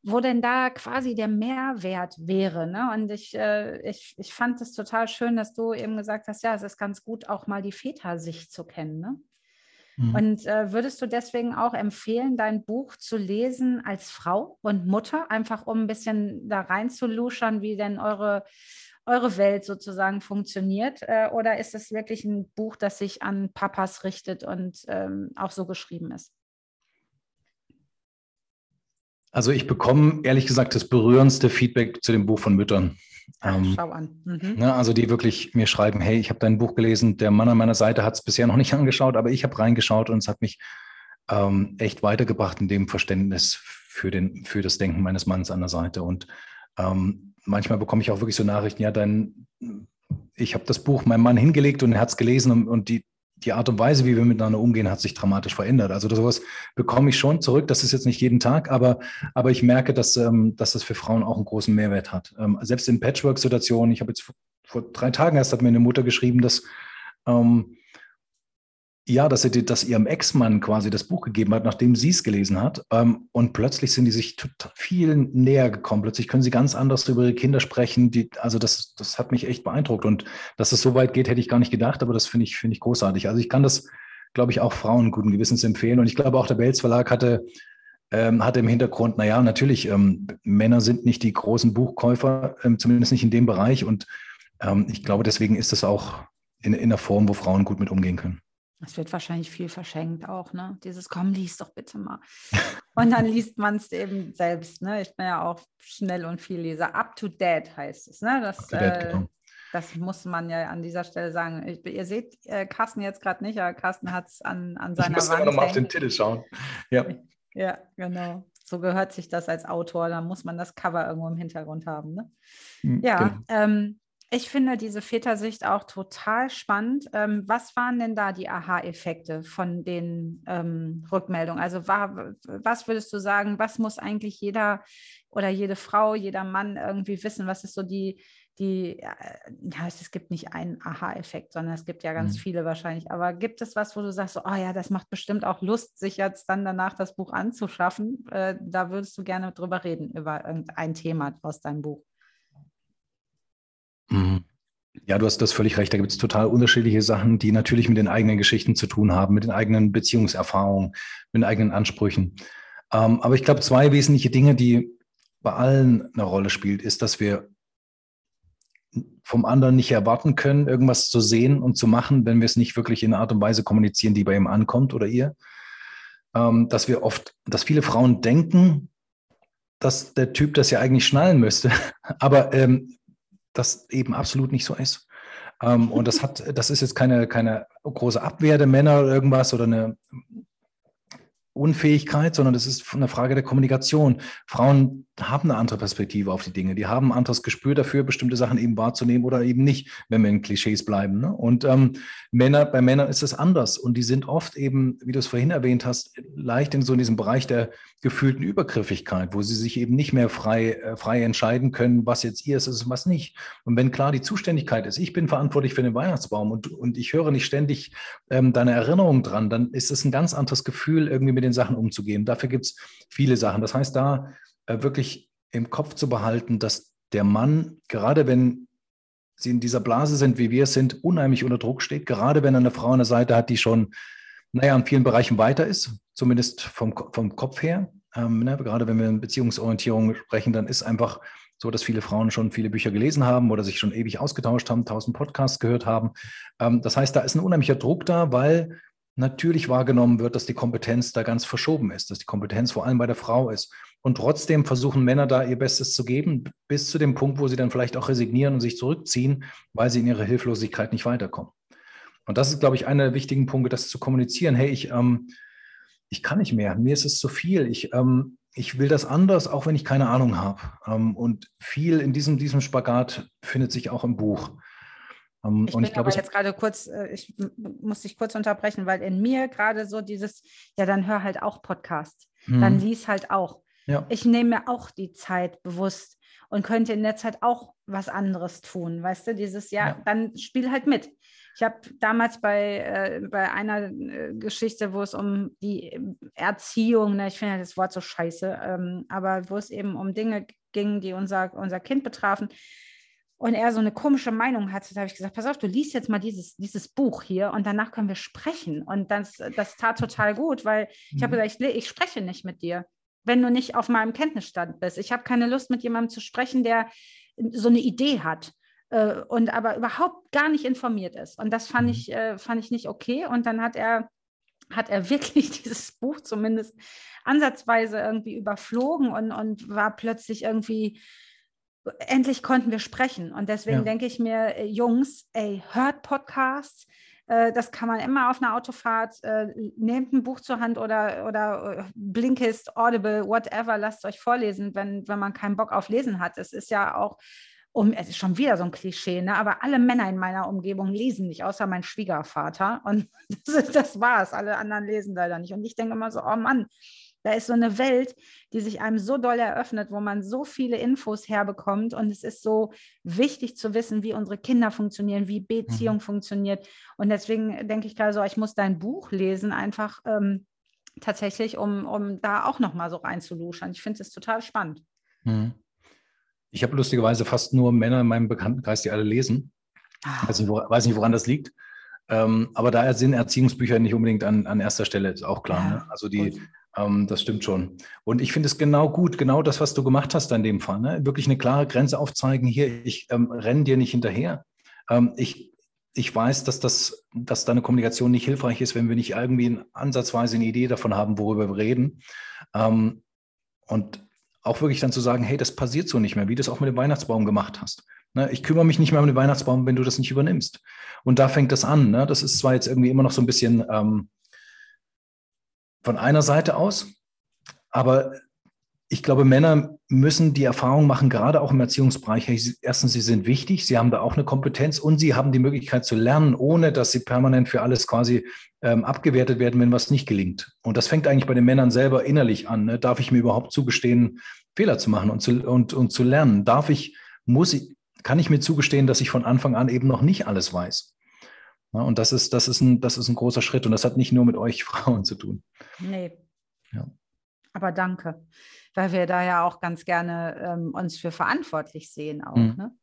wo denn da quasi der Mehrwert wäre. Ne? Und ich, äh, ich, ich fand es total schön, dass du eben gesagt hast, ja, es ist ganz gut, auch mal die Vätersicht zu kennen. Ne? Mhm. Und äh, würdest du deswegen auch empfehlen, dein Buch zu lesen als Frau und Mutter, einfach um ein bisschen da reinzuluschern, wie denn eure eure Welt sozusagen funktioniert? Äh, oder ist es wirklich ein Buch, das sich an Papas richtet und ähm, auch so geschrieben ist? Also ich bekomme ehrlich gesagt das berührendste Feedback zu dem Buch von Müttern. Ach, ähm, schau an. Mhm. Ne, also die wirklich mir schreiben, hey, ich habe dein Buch gelesen, der Mann an meiner Seite hat es bisher noch nicht angeschaut, aber ich habe reingeschaut und es hat mich ähm, echt weitergebracht in dem Verständnis für, den, für das Denken meines Mannes an der Seite. Und ähm, manchmal bekomme ich auch wirklich so Nachrichten, ja, dann, ich habe das Buch meinem Mann hingelegt und er hat es gelesen und, und, die, die Art und Weise, wie wir miteinander umgehen, hat sich dramatisch verändert. Also sowas bekomme ich schon zurück. Das ist jetzt nicht jeden Tag, aber, aber ich merke, dass, ähm, dass das für Frauen auch einen großen Mehrwert hat. Ähm, selbst in Patchwork-Situationen, ich habe jetzt vor, vor, drei Tagen erst hat mir eine Mutter geschrieben, dass ähm, ja, dass, sie, dass ihrem Ex-Mann quasi das Buch gegeben hat, nachdem sie es gelesen hat. Ähm, und plötzlich sind die sich viel näher gekommen. Plötzlich können sie ganz anders über ihre Kinder sprechen. Die, also das, das hat mich echt beeindruckt. Und dass es so weit geht, hätte ich gar nicht gedacht, aber das finde ich, finde ich großartig. Also ich kann das, glaube ich, auch Frauen guten Gewissens empfehlen. Und ich glaube auch der Belz Verlag hatte, ähm, hatte im Hintergrund, naja, natürlich, ähm, Männer sind nicht die großen Buchkäufer, ähm, zumindest nicht in dem Bereich. Und ähm, ich glaube, deswegen ist es auch in, in einer Form, wo Frauen gut mit umgehen können. Es wird wahrscheinlich viel verschenkt auch, ne? Dieses komm, lies doch bitte mal. Und dann liest man es eben selbst, ne? Ich bin ja auch schnell und viel Leser. Up to date heißt es, ne? Das, date, äh, genau. das muss man ja an dieser Stelle sagen. Ich, ihr seht äh, Carsten jetzt gerade nicht, aber Carsten hat es an, an seiner ich muss Wand. nochmal auf den Titel schauen. Ja. Ja, genau. So gehört sich das als Autor. Da muss man das Cover irgendwo im Hintergrund haben. Ne? Hm, ja, genau. ähm, ich finde diese Vätersicht auch total spannend. Ähm, was waren denn da die Aha-Effekte von den ähm, Rückmeldungen? Also war, was würdest du sagen, was muss eigentlich jeder oder jede Frau, jeder Mann irgendwie wissen? Was ist so die, die, äh, ja, es gibt nicht einen Aha-Effekt, sondern es gibt ja ganz mhm. viele wahrscheinlich. Aber gibt es was, wo du sagst, oh ja, das macht bestimmt auch Lust, sich jetzt dann danach das Buch anzuschaffen? Äh, da würdest du gerne drüber reden, über irgendein Thema aus deinem Buch. Ja, du hast das völlig recht. Da gibt es total unterschiedliche Sachen, die natürlich mit den eigenen Geschichten zu tun haben, mit den eigenen Beziehungserfahrungen, mit den eigenen Ansprüchen. Ähm, aber ich glaube, zwei wesentliche Dinge, die bei allen eine Rolle spielt, ist, dass wir vom anderen nicht erwarten können, irgendwas zu sehen und zu machen, wenn wir es nicht wirklich in einer Art und Weise kommunizieren, die bei ihm ankommt oder ihr. Ähm, dass wir oft, dass viele Frauen denken, dass der Typ das ja eigentlich schnallen müsste, aber ähm, das eben absolut nicht so ist. Ähm, und das hat, das ist jetzt keine, keine große Abwehr der Männer oder irgendwas oder eine Unfähigkeit, sondern das ist eine Frage der Kommunikation. Frauen haben eine andere Perspektive auf die Dinge. Die haben ein anderes Gespür dafür, bestimmte Sachen eben wahrzunehmen oder eben nicht, wenn wir in Klischees bleiben. Ne? Und ähm, Männer, bei Männern ist es anders. Und die sind oft eben, wie du es vorhin erwähnt hast, leicht in so in diesem Bereich der gefühlten Übergriffigkeit, wo sie sich eben nicht mehr frei, äh, frei entscheiden können, was jetzt ihr ist und was nicht. Und wenn klar die Zuständigkeit ist, ich bin verantwortlich für den Weihnachtsbaum und, und ich höre nicht ständig ähm, deine Erinnerung dran, dann ist es ein ganz anderes Gefühl, irgendwie mit den Sachen umzugehen. Dafür gibt es viele Sachen. Das heißt, da wirklich im Kopf zu behalten, dass der Mann, gerade wenn sie in dieser Blase sind, wie wir es sind, unheimlich unter Druck steht, gerade wenn er eine Frau an der Seite hat, die schon, naja, in vielen Bereichen weiter ist, zumindest vom, vom Kopf her. Ähm, ne, gerade wenn wir in Beziehungsorientierung sprechen, dann ist einfach so, dass viele Frauen schon viele Bücher gelesen haben oder sich schon ewig ausgetauscht haben, tausend Podcasts gehört haben. Ähm, das heißt, da ist ein unheimlicher Druck da, weil natürlich wahrgenommen wird, dass die Kompetenz da ganz verschoben ist, dass die Kompetenz vor allem bei der Frau ist. Und trotzdem versuchen Männer da ihr Bestes zu geben, bis zu dem Punkt, wo sie dann vielleicht auch resignieren und sich zurückziehen, weil sie in ihrer Hilflosigkeit nicht weiterkommen. Und das ist, glaube ich, einer der wichtigen Punkte, das zu kommunizieren. Hey, ich, ähm, ich kann nicht mehr, mir ist es zu viel. Ich, ähm, ich will das anders, auch wenn ich keine Ahnung habe. Ähm, und viel in diesem, diesem Spagat findet sich auch im Buch. Ähm, ich und bin ich glaube, aber jetzt gerade kurz, äh, ich muss dich kurz unterbrechen, weil in mir gerade so dieses, ja, dann hör halt auch Podcast, hm. dann lies halt auch. Ja. Ich nehme mir auch die Zeit bewusst und könnte in der Zeit auch was anderes tun, weißt du, dieses Jahr, ja. dann spiel halt mit. Ich habe damals bei, äh, bei einer äh, Geschichte, wo es um die Erziehung, ne, ich finde das Wort so scheiße, ähm, aber wo es eben um Dinge ging, die unser, unser Kind betrafen, und er so eine komische Meinung hatte, da habe ich gesagt, pass auf, du liest jetzt mal dieses, dieses Buch hier und danach können wir sprechen. Und das, das tat total gut, weil ich habe mhm. gesagt, ich, ich spreche nicht mit dir wenn du nicht auf meinem Kenntnisstand bist. Ich habe keine Lust, mit jemandem zu sprechen, der so eine Idee hat äh, und aber überhaupt gar nicht informiert ist. Und das fand mhm. ich, äh, fand ich nicht okay. Und dann hat er, hat er wirklich dieses Buch zumindest ansatzweise irgendwie überflogen und, und war plötzlich irgendwie, endlich konnten wir sprechen. Und deswegen ja. denke ich mir, äh, Jungs, ey, hört Podcasts, das kann man immer auf einer Autofahrt. Äh, nehmt ein Buch zur Hand oder, oder äh, Blinkist, Audible, whatever, lasst euch vorlesen, wenn, wenn man keinen Bock auf Lesen hat. Es ist ja auch, um, es ist schon wieder so ein Klischee, ne? aber alle Männer in meiner Umgebung lesen nicht, außer mein Schwiegervater. Und das, ist, das war's. Alle anderen lesen leider nicht. Und ich denke immer so, oh Mann, da ist so eine Welt, die sich einem so doll eröffnet, wo man so viele Infos herbekommt. Und es ist so wichtig zu wissen, wie unsere Kinder funktionieren, wie Beziehung mhm. funktioniert. Und deswegen denke ich gerade so, ich muss dein Buch lesen, einfach ähm, tatsächlich, um, um da auch nochmal so reinzuluschern. Ich finde es total spannend. Mhm. Ich habe lustigerweise fast nur Männer in meinem Bekanntenkreis, die alle lesen. Ah. Weiß, nicht, wo, weiß nicht, woran das liegt. Ähm, aber da sind Erziehungsbücher nicht unbedingt an, an erster Stelle, ist auch klar. Ja, ne? Also die, gut. Ähm, das stimmt schon. Und ich finde es genau gut, genau das, was du gemacht hast in dem Fall. Ne? Wirklich eine klare Grenze aufzeigen. Hier, ich ähm, renne dir nicht hinterher. Ähm, ich, ich weiß, dass, das, dass deine Kommunikation nicht hilfreich ist, wenn wir nicht irgendwie ansatzweise eine Idee davon haben, worüber wir reden. Ähm, und auch wirklich dann zu sagen, hey, das passiert so nicht mehr, wie du es auch mit dem Weihnachtsbaum gemacht hast. Ne? Ich kümmere mich nicht mehr um den Weihnachtsbaum, wenn du das nicht übernimmst. Und da fängt das an. Ne? Das ist zwar jetzt irgendwie immer noch so ein bisschen ähm, von einer Seite aus. Aber ich glaube, Männer müssen die Erfahrung machen, gerade auch im Erziehungsbereich. Erstens, sie sind wichtig, sie haben da auch eine Kompetenz und sie haben die Möglichkeit zu lernen, ohne dass sie permanent für alles quasi ähm, abgewertet werden, wenn was nicht gelingt. Und das fängt eigentlich bei den Männern selber innerlich an. Ne? Darf ich mir überhaupt zugestehen, Fehler zu machen und zu, und, und zu lernen? Darf ich, muss ich, kann ich mir zugestehen, dass ich von Anfang an eben noch nicht alles weiß? Ja, und das ist, das, ist ein, das ist ein großer Schritt und das hat nicht nur mit euch Frauen zu tun. Nee. Ja. Aber danke, weil wir da ja auch ganz gerne ähm, uns für verantwortlich sehen auch. Mhm. Ne?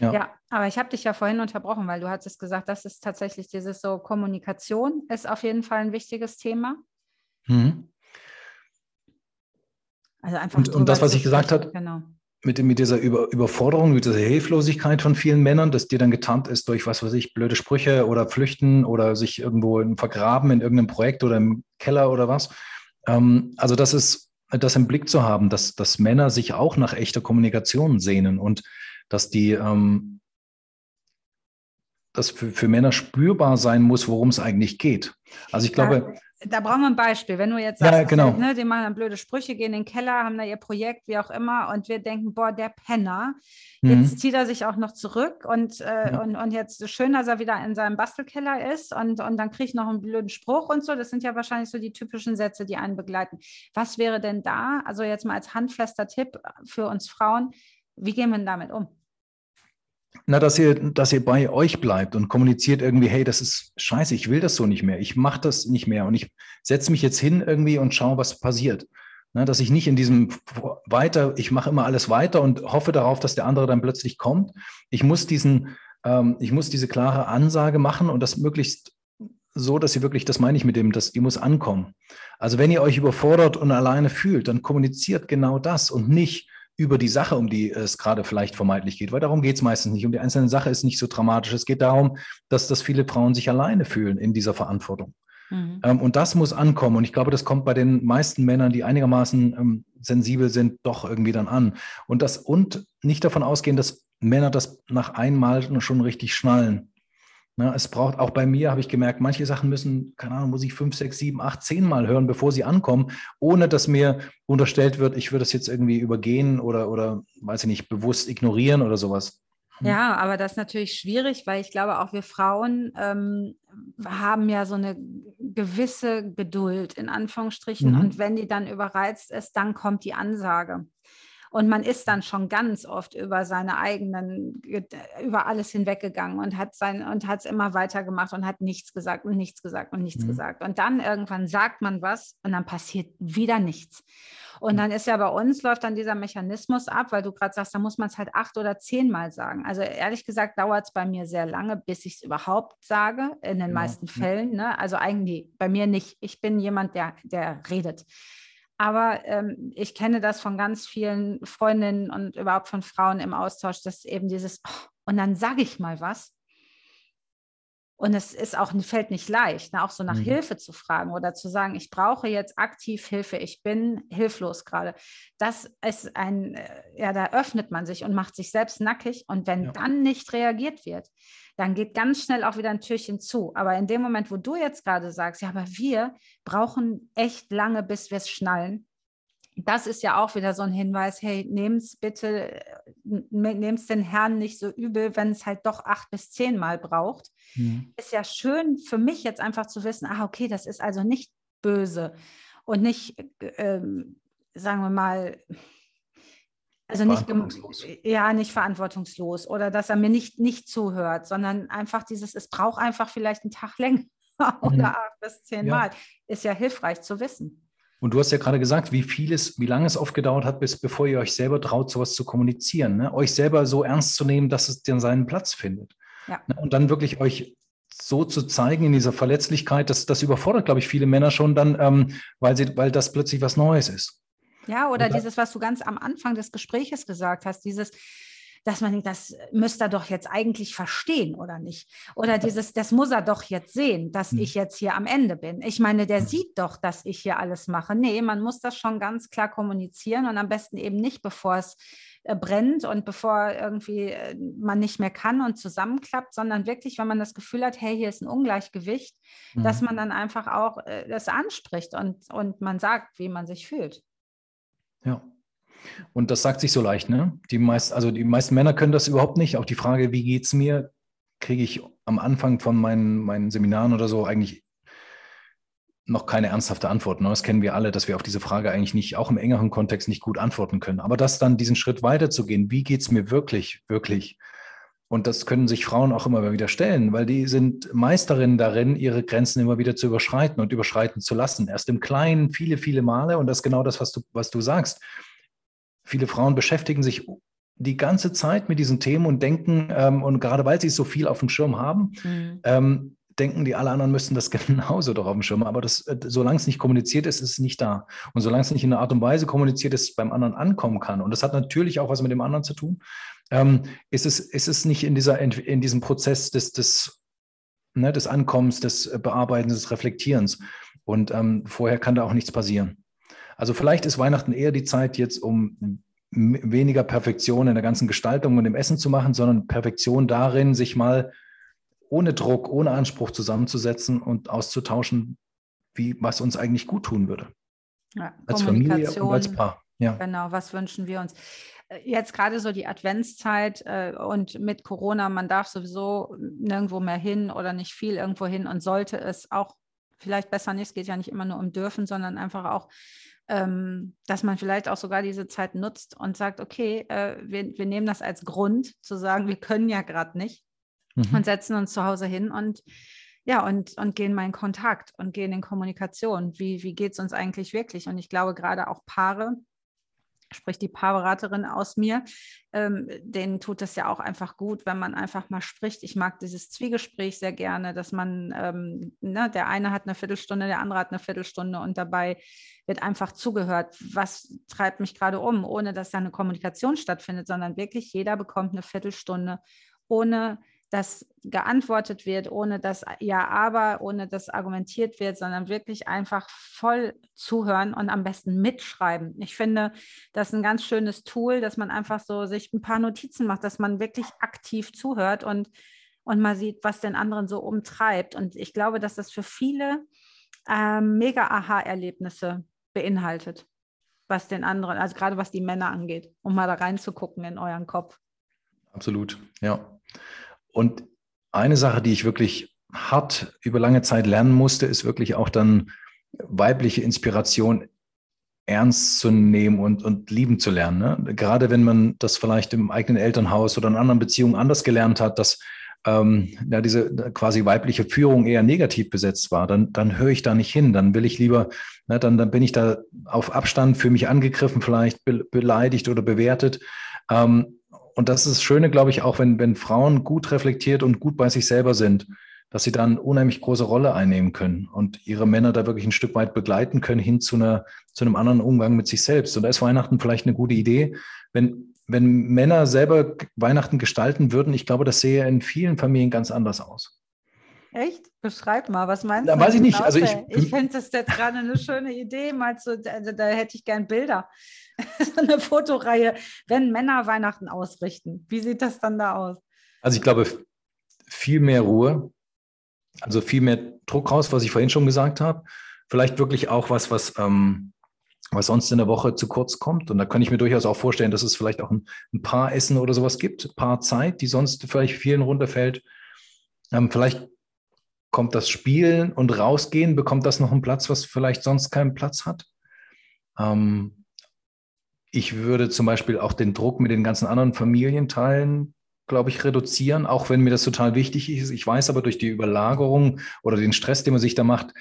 Ja. ja. aber ich habe dich ja vorhin unterbrochen, weil du hattest gesagt, das ist tatsächlich dieses so Kommunikation ist auf jeden Fall ein wichtiges Thema. Mhm. Also einfach. Und, und das, was ich gesagt habe, genau mit, mit dieser Über, Überforderung, mit dieser Hilflosigkeit von vielen Männern, dass dir dann getarnt ist durch, was weiß ich, blöde Sprüche oder Flüchten oder sich irgendwo vergraben in irgendeinem Projekt oder im Keller oder was. Ähm, also das ist, das im Blick zu haben, dass, dass Männer sich auch nach echter Kommunikation sehnen und dass die, ähm, dass für, für Männer spürbar sein muss, worum es eigentlich geht. Also ich glaube, da brauchen wir ein Beispiel. Wenn du jetzt sagst, ja, genau. ne, die machen dann blöde Sprüche, gehen in den Keller, haben da ihr Projekt, wie auch immer, und wir denken, boah, der Penner, mhm. jetzt zieht er sich auch noch zurück und, äh, ja. und, und jetzt schön, dass er wieder in seinem Bastelkeller ist und, und dann kriege ich noch einen blöden Spruch und so. Das sind ja wahrscheinlich so die typischen Sätze, die einen begleiten. Was wäre denn da, also jetzt mal als handfester Tipp für uns Frauen, wie gehen wir denn damit um? Na, dass ihr, dass ihr bei euch bleibt und kommuniziert irgendwie, hey, das ist scheiße, ich will das so nicht mehr, ich mache das nicht mehr und ich setze mich jetzt hin irgendwie und schaue, was passiert. Na, dass ich nicht in diesem weiter, ich mache immer alles weiter und hoffe darauf, dass der andere dann plötzlich kommt. Ich muss diesen, ähm, ich muss diese klare Ansage machen und das möglichst so, dass ihr wirklich, das meine ich mit dem, dass die muss ankommen. Also wenn ihr euch überfordert und alleine fühlt, dann kommuniziert genau das und nicht, über die Sache, um die es gerade vielleicht vermeintlich geht, weil darum geht es meistens nicht. Um die einzelne Sache ist nicht so dramatisch. Es geht darum, dass, dass viele Frauen sich alleine fühlen in dieser Verantwortung. Mhm. Ähm, und das muss ankommen. Und ich glaube, das kommt bei den meisten Männern, die einigermaßen ähm, sensibel sind, doch irgendwie dann an. Und das und nicht davon ausgehen, dass Männer das nach einmal schon richtig schnallen. Ne, es braucht auch bei mir, habe ich gemerkt, manche Sachen müssen, keine Ahnung, muss ich fünf, sechs, sieben, acht, zehn Mal hören, bevor sie ankommen, ohne dass mir unterstellt wird, ich würde es jetzt irgendwie übergehen oder, oder, weiß ich nicht, bewusst ignorieren oder sowas. Hm. Ja, aber das ist natürlich schwierig, weil ich glaube, auch wir Frauen ähm, haben ja so eine gewisse Geduld in Anführungsstrichen. Mhm. Und wenn die dann überreizt ist, dann kommt die Ansage. Und man ist dann schon ganz oft über seine eigenen, über alles hinweggegangen und hat sein und hat es immer weitergemacht und hat nichts gesagt und nichts gesagt und nichts mhm. gesagt. Und dann irgendwann sagt man was und dann passiert wieder nichts. Und dann ist ja bei uns läuft dann dieser Mechanismus ab, weil du gerade sagst, da muss man es halt acht oder zehnmal sagen. Also ehrlich gesagt dauert es bei mir sehr lange, bis ich es überhaupt sage, in den ja. meisten Fällen. Ne? Also eigentlich bei mir nicht. Ich bin jemand, der, der redet. Aber ähm, ich kenne das von ganz vielen Freundinnen und überhaupt von Frauen im Austausch, dass eben dieses, oh, und dann sage ich mal was. Und es ist auch, fällt nicht leicht, ne, auch so nach mhm. Hilfe zu fragen oder zu sagen, ich brauche jetzt aktiv Hilfe, ich bin hilflos gerade. Das ist ein, äh, ja, da öffnet man sich und macht sich selbst nackig. Und wenn ja. dann nicht reagiert wird, dann geht ganz schnell auch wieder ein Türchen zu. Aber in dem Moment, wo du jetzt gerade sagst, ja, aber wir brauchen echt lange, bis wir es schnallen, das ist ja auch wieder so ein Hinweis, hey, nehm's bitte, nehm's den Herrn nicht so übel, wenn es halt doch acht bis zehn Mal braucht. Mhm. Ist ja schön für mich jetzt einfach zu wissen, ah, okay, das ist also nicht böse und nicht, ähm, sagen wir mal, also nicht, ja, nicht verantwortungslos oder dass er mir nicht, nicht zuhört, sondern einfach dieses, es braucht einfach vielleicht einen Tag länger oder mhm. acht bis zehn ja. Mal. Ist ja hilfreich zu wissen. Und du hast ja gerade gesagt, wie viel es, wie lange es oft gedauert hat, bis bevor ihr euch selber traut, sowas zu kommunizieren, ne? euch selber so ernst zu nehmen, dass es dann seinen Platz findet. Ja. Ne? Und dann wirklich euch so zu zeigen in dieser Verletzlichkeit, das, das überfordert, glaube ich, viele Männer schon dann, ähm, weil, sie, weil das plötzlich was Neues ist. Ja, oder dieses, was du ganz am Anfang des Gespräches gesagt hast, dieses, dass man denkt, das müsste er doch jetzt eigentlich verstehen oder nicht? Oder dieses, das muss er doch jetzt sehen, dass hm. ich jetzt hier am Ende bin. Ich meine, der sieht doch, dass ich hier alles mache. Nee, man muss das schon ganz klar kommunizieren und am besten eben nicht, bevor es äh, brennt und bevor irgendwie äh, man nicht mehr kann und zusammenklappt, sondern wirklich, wenn man das Gefühl hat, hey, hier ist ein Ungleichgewicht, mhm. dass man dann einfach auch äh, das anspricht und, und man sagt, wie man sich fühlt. Ja. Und das sagt sich so leicht, ne? Die meist, also die meisten Männer können das überhaupt nicht. Auch die Frage, wie geht es mir, kriege ich am Anfang von meinen, meinen Seminaren oder so eigentlich noch keine ernsthafte Antwort. Ne? Das kennen wir alle, dass wir auf diese Frage eigentlich nicht, auch im engeren Kontext, nicht gut antworten können. Aber das dann diesen Schritt weiterzugehen, wie geht es mir wirklich, wirklich? Und das können sich Frauen auch immer wieder stellen, weil die sind Meisterinnen darin, ihre Grenzen immer wieder zu überschreiten und überschreiten zu lassen. Erst im Kleinen viele, viele Male. Und das ist genau das, was du, was du sagst. Viele Frauen beschäftigen sich die ganze Zeit mit diesen Themen und denken, ähm, und gerade weil sie so viel auf dem Schirm haben, mhm. ähm, denken die alle anderen müssten das genauso doch auf dem Schirm. Aber das, äh, solange es nicht kommuniziert ist, ist es nicht da. Und solange es nicht in einer Art und Weise kommuniziert ist, beim anderen ankommen kann. Und das hat natürlich auch was mit dem anderen zu tun ähm, ist, es, ist es nicht in, dieser, in diesem Prozess des, des, ne, des Ankommens, des Bearbeitens, des Reflektierens. Und ähm, vorher kann da auch nichts passieren. Also vielleicht ist Weihnachten eher die Zeit jetzt, um weniger Perfektion in der ganzen Gestaltung und im Essen zu machen, sondern Perfektion darin, sich mal ohne Druck, ohne Anspruch zusammenzusetzen und auszutauschen, wie, was uns eigentlich gut tun würde. Ja, als Familie und als Paar. Ja. Genau, was wünschen wir uns? Äh, jetzt gerade so die Adventszeit äh, und mit Corona, man darf sowieso nirgendwo mehr hin oder nicht viel irgendwo hin und sollte es auch vielleicht besser nicht, es geht ja nicht immer nur um dürfen, sondern einfach auch, ähm, dass man vielleicht auch sogar diese Zeit nutzt und sagt, okay, äh, wir, wir nehmen das als Grund zu sagen, wir können ja gerade nicht mhm. und setzen uns zu Hause hin und ja, und, und gehen mal in Kontakt und gehen in Kommunikation. Wie, wie geht es uns eigentlich wirklich? Und ich glaube, gerade auch Paare, sprich die Paarberaterin aus mir, ähm, denen tut es ja auch einfach gut, wenn man einfach mal spricht. Ich mag dieses Zwiegespräch sehr gerne, dass man, ähm, ne, der eine hat eine Viertelstunde, der andere hat eine Viertelstunde und dabei wird einfach zugehört, was treibt mich gerade um, ohne dass da eine Kommunikation stattfindet, sondern wirklich jeder bekommt eine Viertelstunde, ohne dass geantwortet wird, ohne dass ja, aber, ohne dass argumentiert wird, sondern wirklich einfach voll zuhören und am besten mitschreiben. Ich finde, das ist ein ganz schönes Tool, dass man einfach so sich ein paar Notizen macht, dass man wirklich aktiv zuhört und, und mal sieht, was den anderen so umtreibt. Und ich glaube, dass das für viele ähm, mega Aha-Erlebnisse beinhaltet, was den anderen, also gerade was die Männer angeht, um mal da reinzugucken in euren Kopf. Absolut, ja. Und eine Sache, die ich wirklich hart über lange Zeit lernen musste, ist wirklich auch dann weibliche Inspiration ernst zu nehmen und, und lieben zu lernen. Ne? Gerade wenn man das vielleicht im eigenen Elternhaus oder in anderen Beziehungen anders gelernt hat, dass ähm, ja, diese quasi weibliche Führung eher negativ besetzt war, dann, dann höre ich da nicht hin. Dann will ich lieber, ne, dann, dann bin ich da auf Abstand, für mich angegriffen, vielleicht be beleidigt oder bewertet. Ähm, und das ist das Schöne, glaube ich, auch wenn, wenn Frauen gut reflektiert und gut bei sich selber sind, dass sie dann unheimlich große Rolle einnehmen können und ihre Männer da wirklich ein Stück weit begleiten können hin zu, einer, zu einem anderen Umgang mit sich selbst. Und da ist Weihnachten vielleicht eine gute Idee, wenn, wenn Männer selber Weihnachten gestalten würden. Ich glaube, das sähe in vielen Familien ganz anders aus. Echt? Beschreib mal, was meinst da du? Weiß ich nicht. Also ich, ich finde das jetzt gerade eine schöne Idee. Mal zu, also da hätte ich gern Bilder. so eine Fotoreihe, wenn Männer Weihnachten ausrichten. Wie sieht das dann da aus? Also ich glaube, viel mehr Ruhe, also viel mehr Druck raus, was ich vorhin schon gesagt habe. Vielleicht wirklich auch was, was, ähm, was sonst in der Woche zu kurz kommt. Und da kann ich mir durchaus auch vorstellen, dass es vielleicht auch ein, ein paar Essen oder sowas gibt, ein paar Zeit, die sonst vielleicht vielen runterfällt. Ähm, vielleicht kommt das Spielen und Rausgehen, bekommt das noch einen Platz, was vielleicht sonst keinen Platz hat. Ähm, ich würde zum Beispiel auch den Druck mit den ganzen anderen Familienteilen, glaube ich, reduzieren, auch wenn mir das total wichtig ist. Ich weiß aber durch die Überlagerung oder den Stress, den man sich da macht,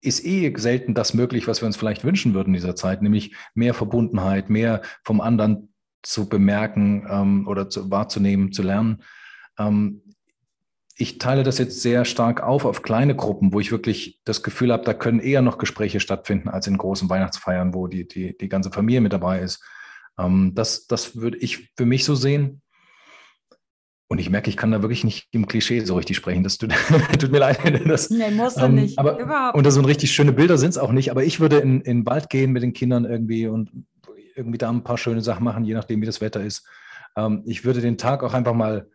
ist eh selten das möglich, was wir uns vielleicht wünschen würden in dieser Zeit, nämlich mehr Verbundenheit, mehr vom anderen zu bemerken ähm, oder zu, wahrzunehmen, zu lernen. Ähm, ich teile das jetzt sehr stark auf auf kleine Gruppen, wo ich wirklich das Gefühl habe, da können eher noch Gespräche stattfinden als in großen Weihnachtsfeiern, wo die, die, die ganze Familie mit dabei ist. Ähm, das, das würde ich für mich so sehen. Und ich merke, ich kann da wirklich nicht im Klischee so richtig sprechen. Das tut, tut mir leid. Das, nee, musst du ähm, nicht. Aber, Überhaupt. Und das so richtig schöne Bilder sind es auch nicht. Aber ich würde in, in den Wald gehen mit den Kindern irgendwie und irgendwie da ein paar schöne Sachen machen, je nachdem, wie das Wetter ist. Ähm, ich würde den Tag auch einfach mal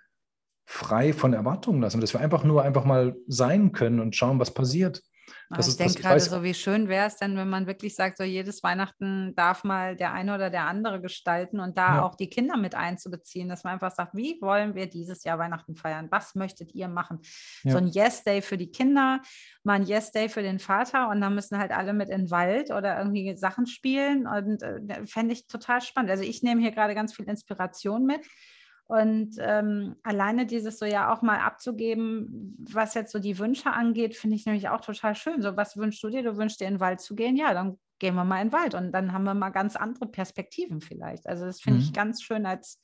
frei von Erwartungen lassen, dass wir einfach nur einfach mal sein können und schauen, was passiert. Das ich denke gerade so, wie schön wäre es denn, wenn man wirklich sagt, so jedes Weihnachten darf mal der eine oder der andere gestalten und da ja. auch die Kinder mit einzubeziehen, dass man einfach sagt, wie wollen wir dieses Jahr Weihnachten feiern? Was möchtet ihr machen? Ja. So ein Yes-Day für die Kinder, mal ein Yes-Day für den Vater und dann müssen halt alle mit in den Wald oder irgendwie Sachen spielen und äh, fände ich total spannend. Also ich nehme hier gerade ganz viel Inspiration mit. Und ähm, alleine dieses so ja auch mal abzugeben, was jetzt so die Wünsche angeht, finde ich nämlich auch total schön. So, was wünschst du dir? Du wünschst dir in den Wald zu gehen? Ja, dann gehen wir mal in den Wald und dann haben wir mal ganz andere Perspektiven vielleicht. Also das finde mhm. ich ganz schön als,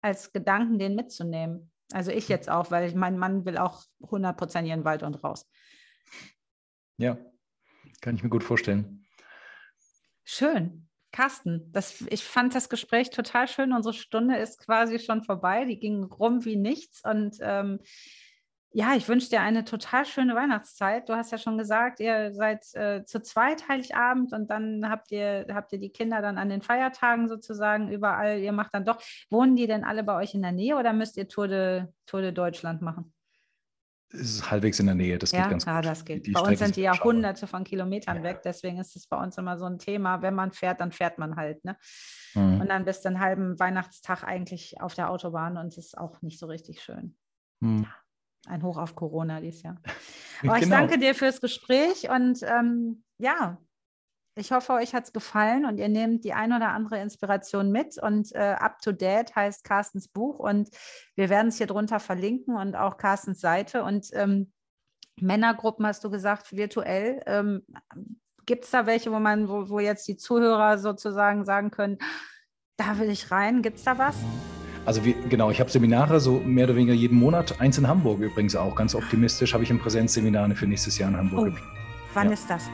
als Gedanken, den mitzunehmen. Also ich jetzt auch, weil mein Mann will auch 100 Prozent in den Wald und raus. Ja, kann ich mir gut vorstellen. Schön. Carsten, das, ich fand das Gespräch total schön. Unsere Stunde ist quasi schon vorbei. Die ging rum wie nichts. Und ähm, ja, ich wünsche dir eine total schöne Weihnachtszeit. Du hast ja schon gesagt, ihr seid äh, zu zweit Heiligabend und dann habt ihr, habt ihr die Kinder dann an den Feiertagen sozusagen überall. Ihr macht dann doch, wohnen die denn alle bei euch in der Nähe oder müsst ihr Tour de, Tour de Deutschland machen? Ist halbwegs in der Nähe. Das ja, geht ganz ja, gut. das geht. Die, die bei uns sind die ja hunderte von Kilometern ja. weg, deswegen ist es bei uns immer so ein Thema. Wenn man fährt, dann fährt man halt. Ne? Mhm. Und dann bist du einen halben Weihnachtstag eigentlich auf der Autobahn und es ist auch nicht so richtig schön. Mhm. Ein Hoch auf Corona dieses Jahr. Aber genau. ich danke dir fürs Gespräch und ähm, ja, ich hoffe, euch hat es gefallen und ihr nehmt die ein oder andere Inspiration mit. Und äh, Up to Date heißt Carstens Buch und wir werden es hier drunter verlinken und auch Carstens Seite. Und ähm, Männergruppen hast du gesagt, virtuell. Ähm, Gibt es da welche, wo man, wo, wo jetzt die Zuhörer sozusagen sagen können, da will ich rein? Gibt es da was? Also wie, genau, ich habe Seminare so mehr oder weniger jeden Monat. Eins in Hamburg übrigens auch. Ganz optimistisch habe ich ein Präsenzseminar für nächstes Jahr in Hamburg. Oh, wann ja. ist das?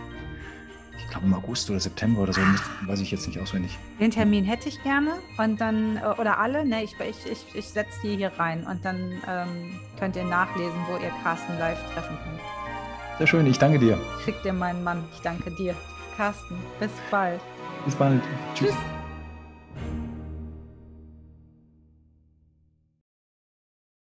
Glaube im August oder September oder so, weiß ich jetzt nicht auswendig. Den Termin hätte ich gerne und dann, äh, oder alle, ne, ich, ich, ich, ich setze die hier rein und dann ähm, könnt ihr nachlesen, wo ihr Carsten live treffen könnt. Sehr schön, ich danke dir. Schick dir meinen Mann, ich danke dir. Carsten, bis bald. Bis bald. Tschüss. Tschüss.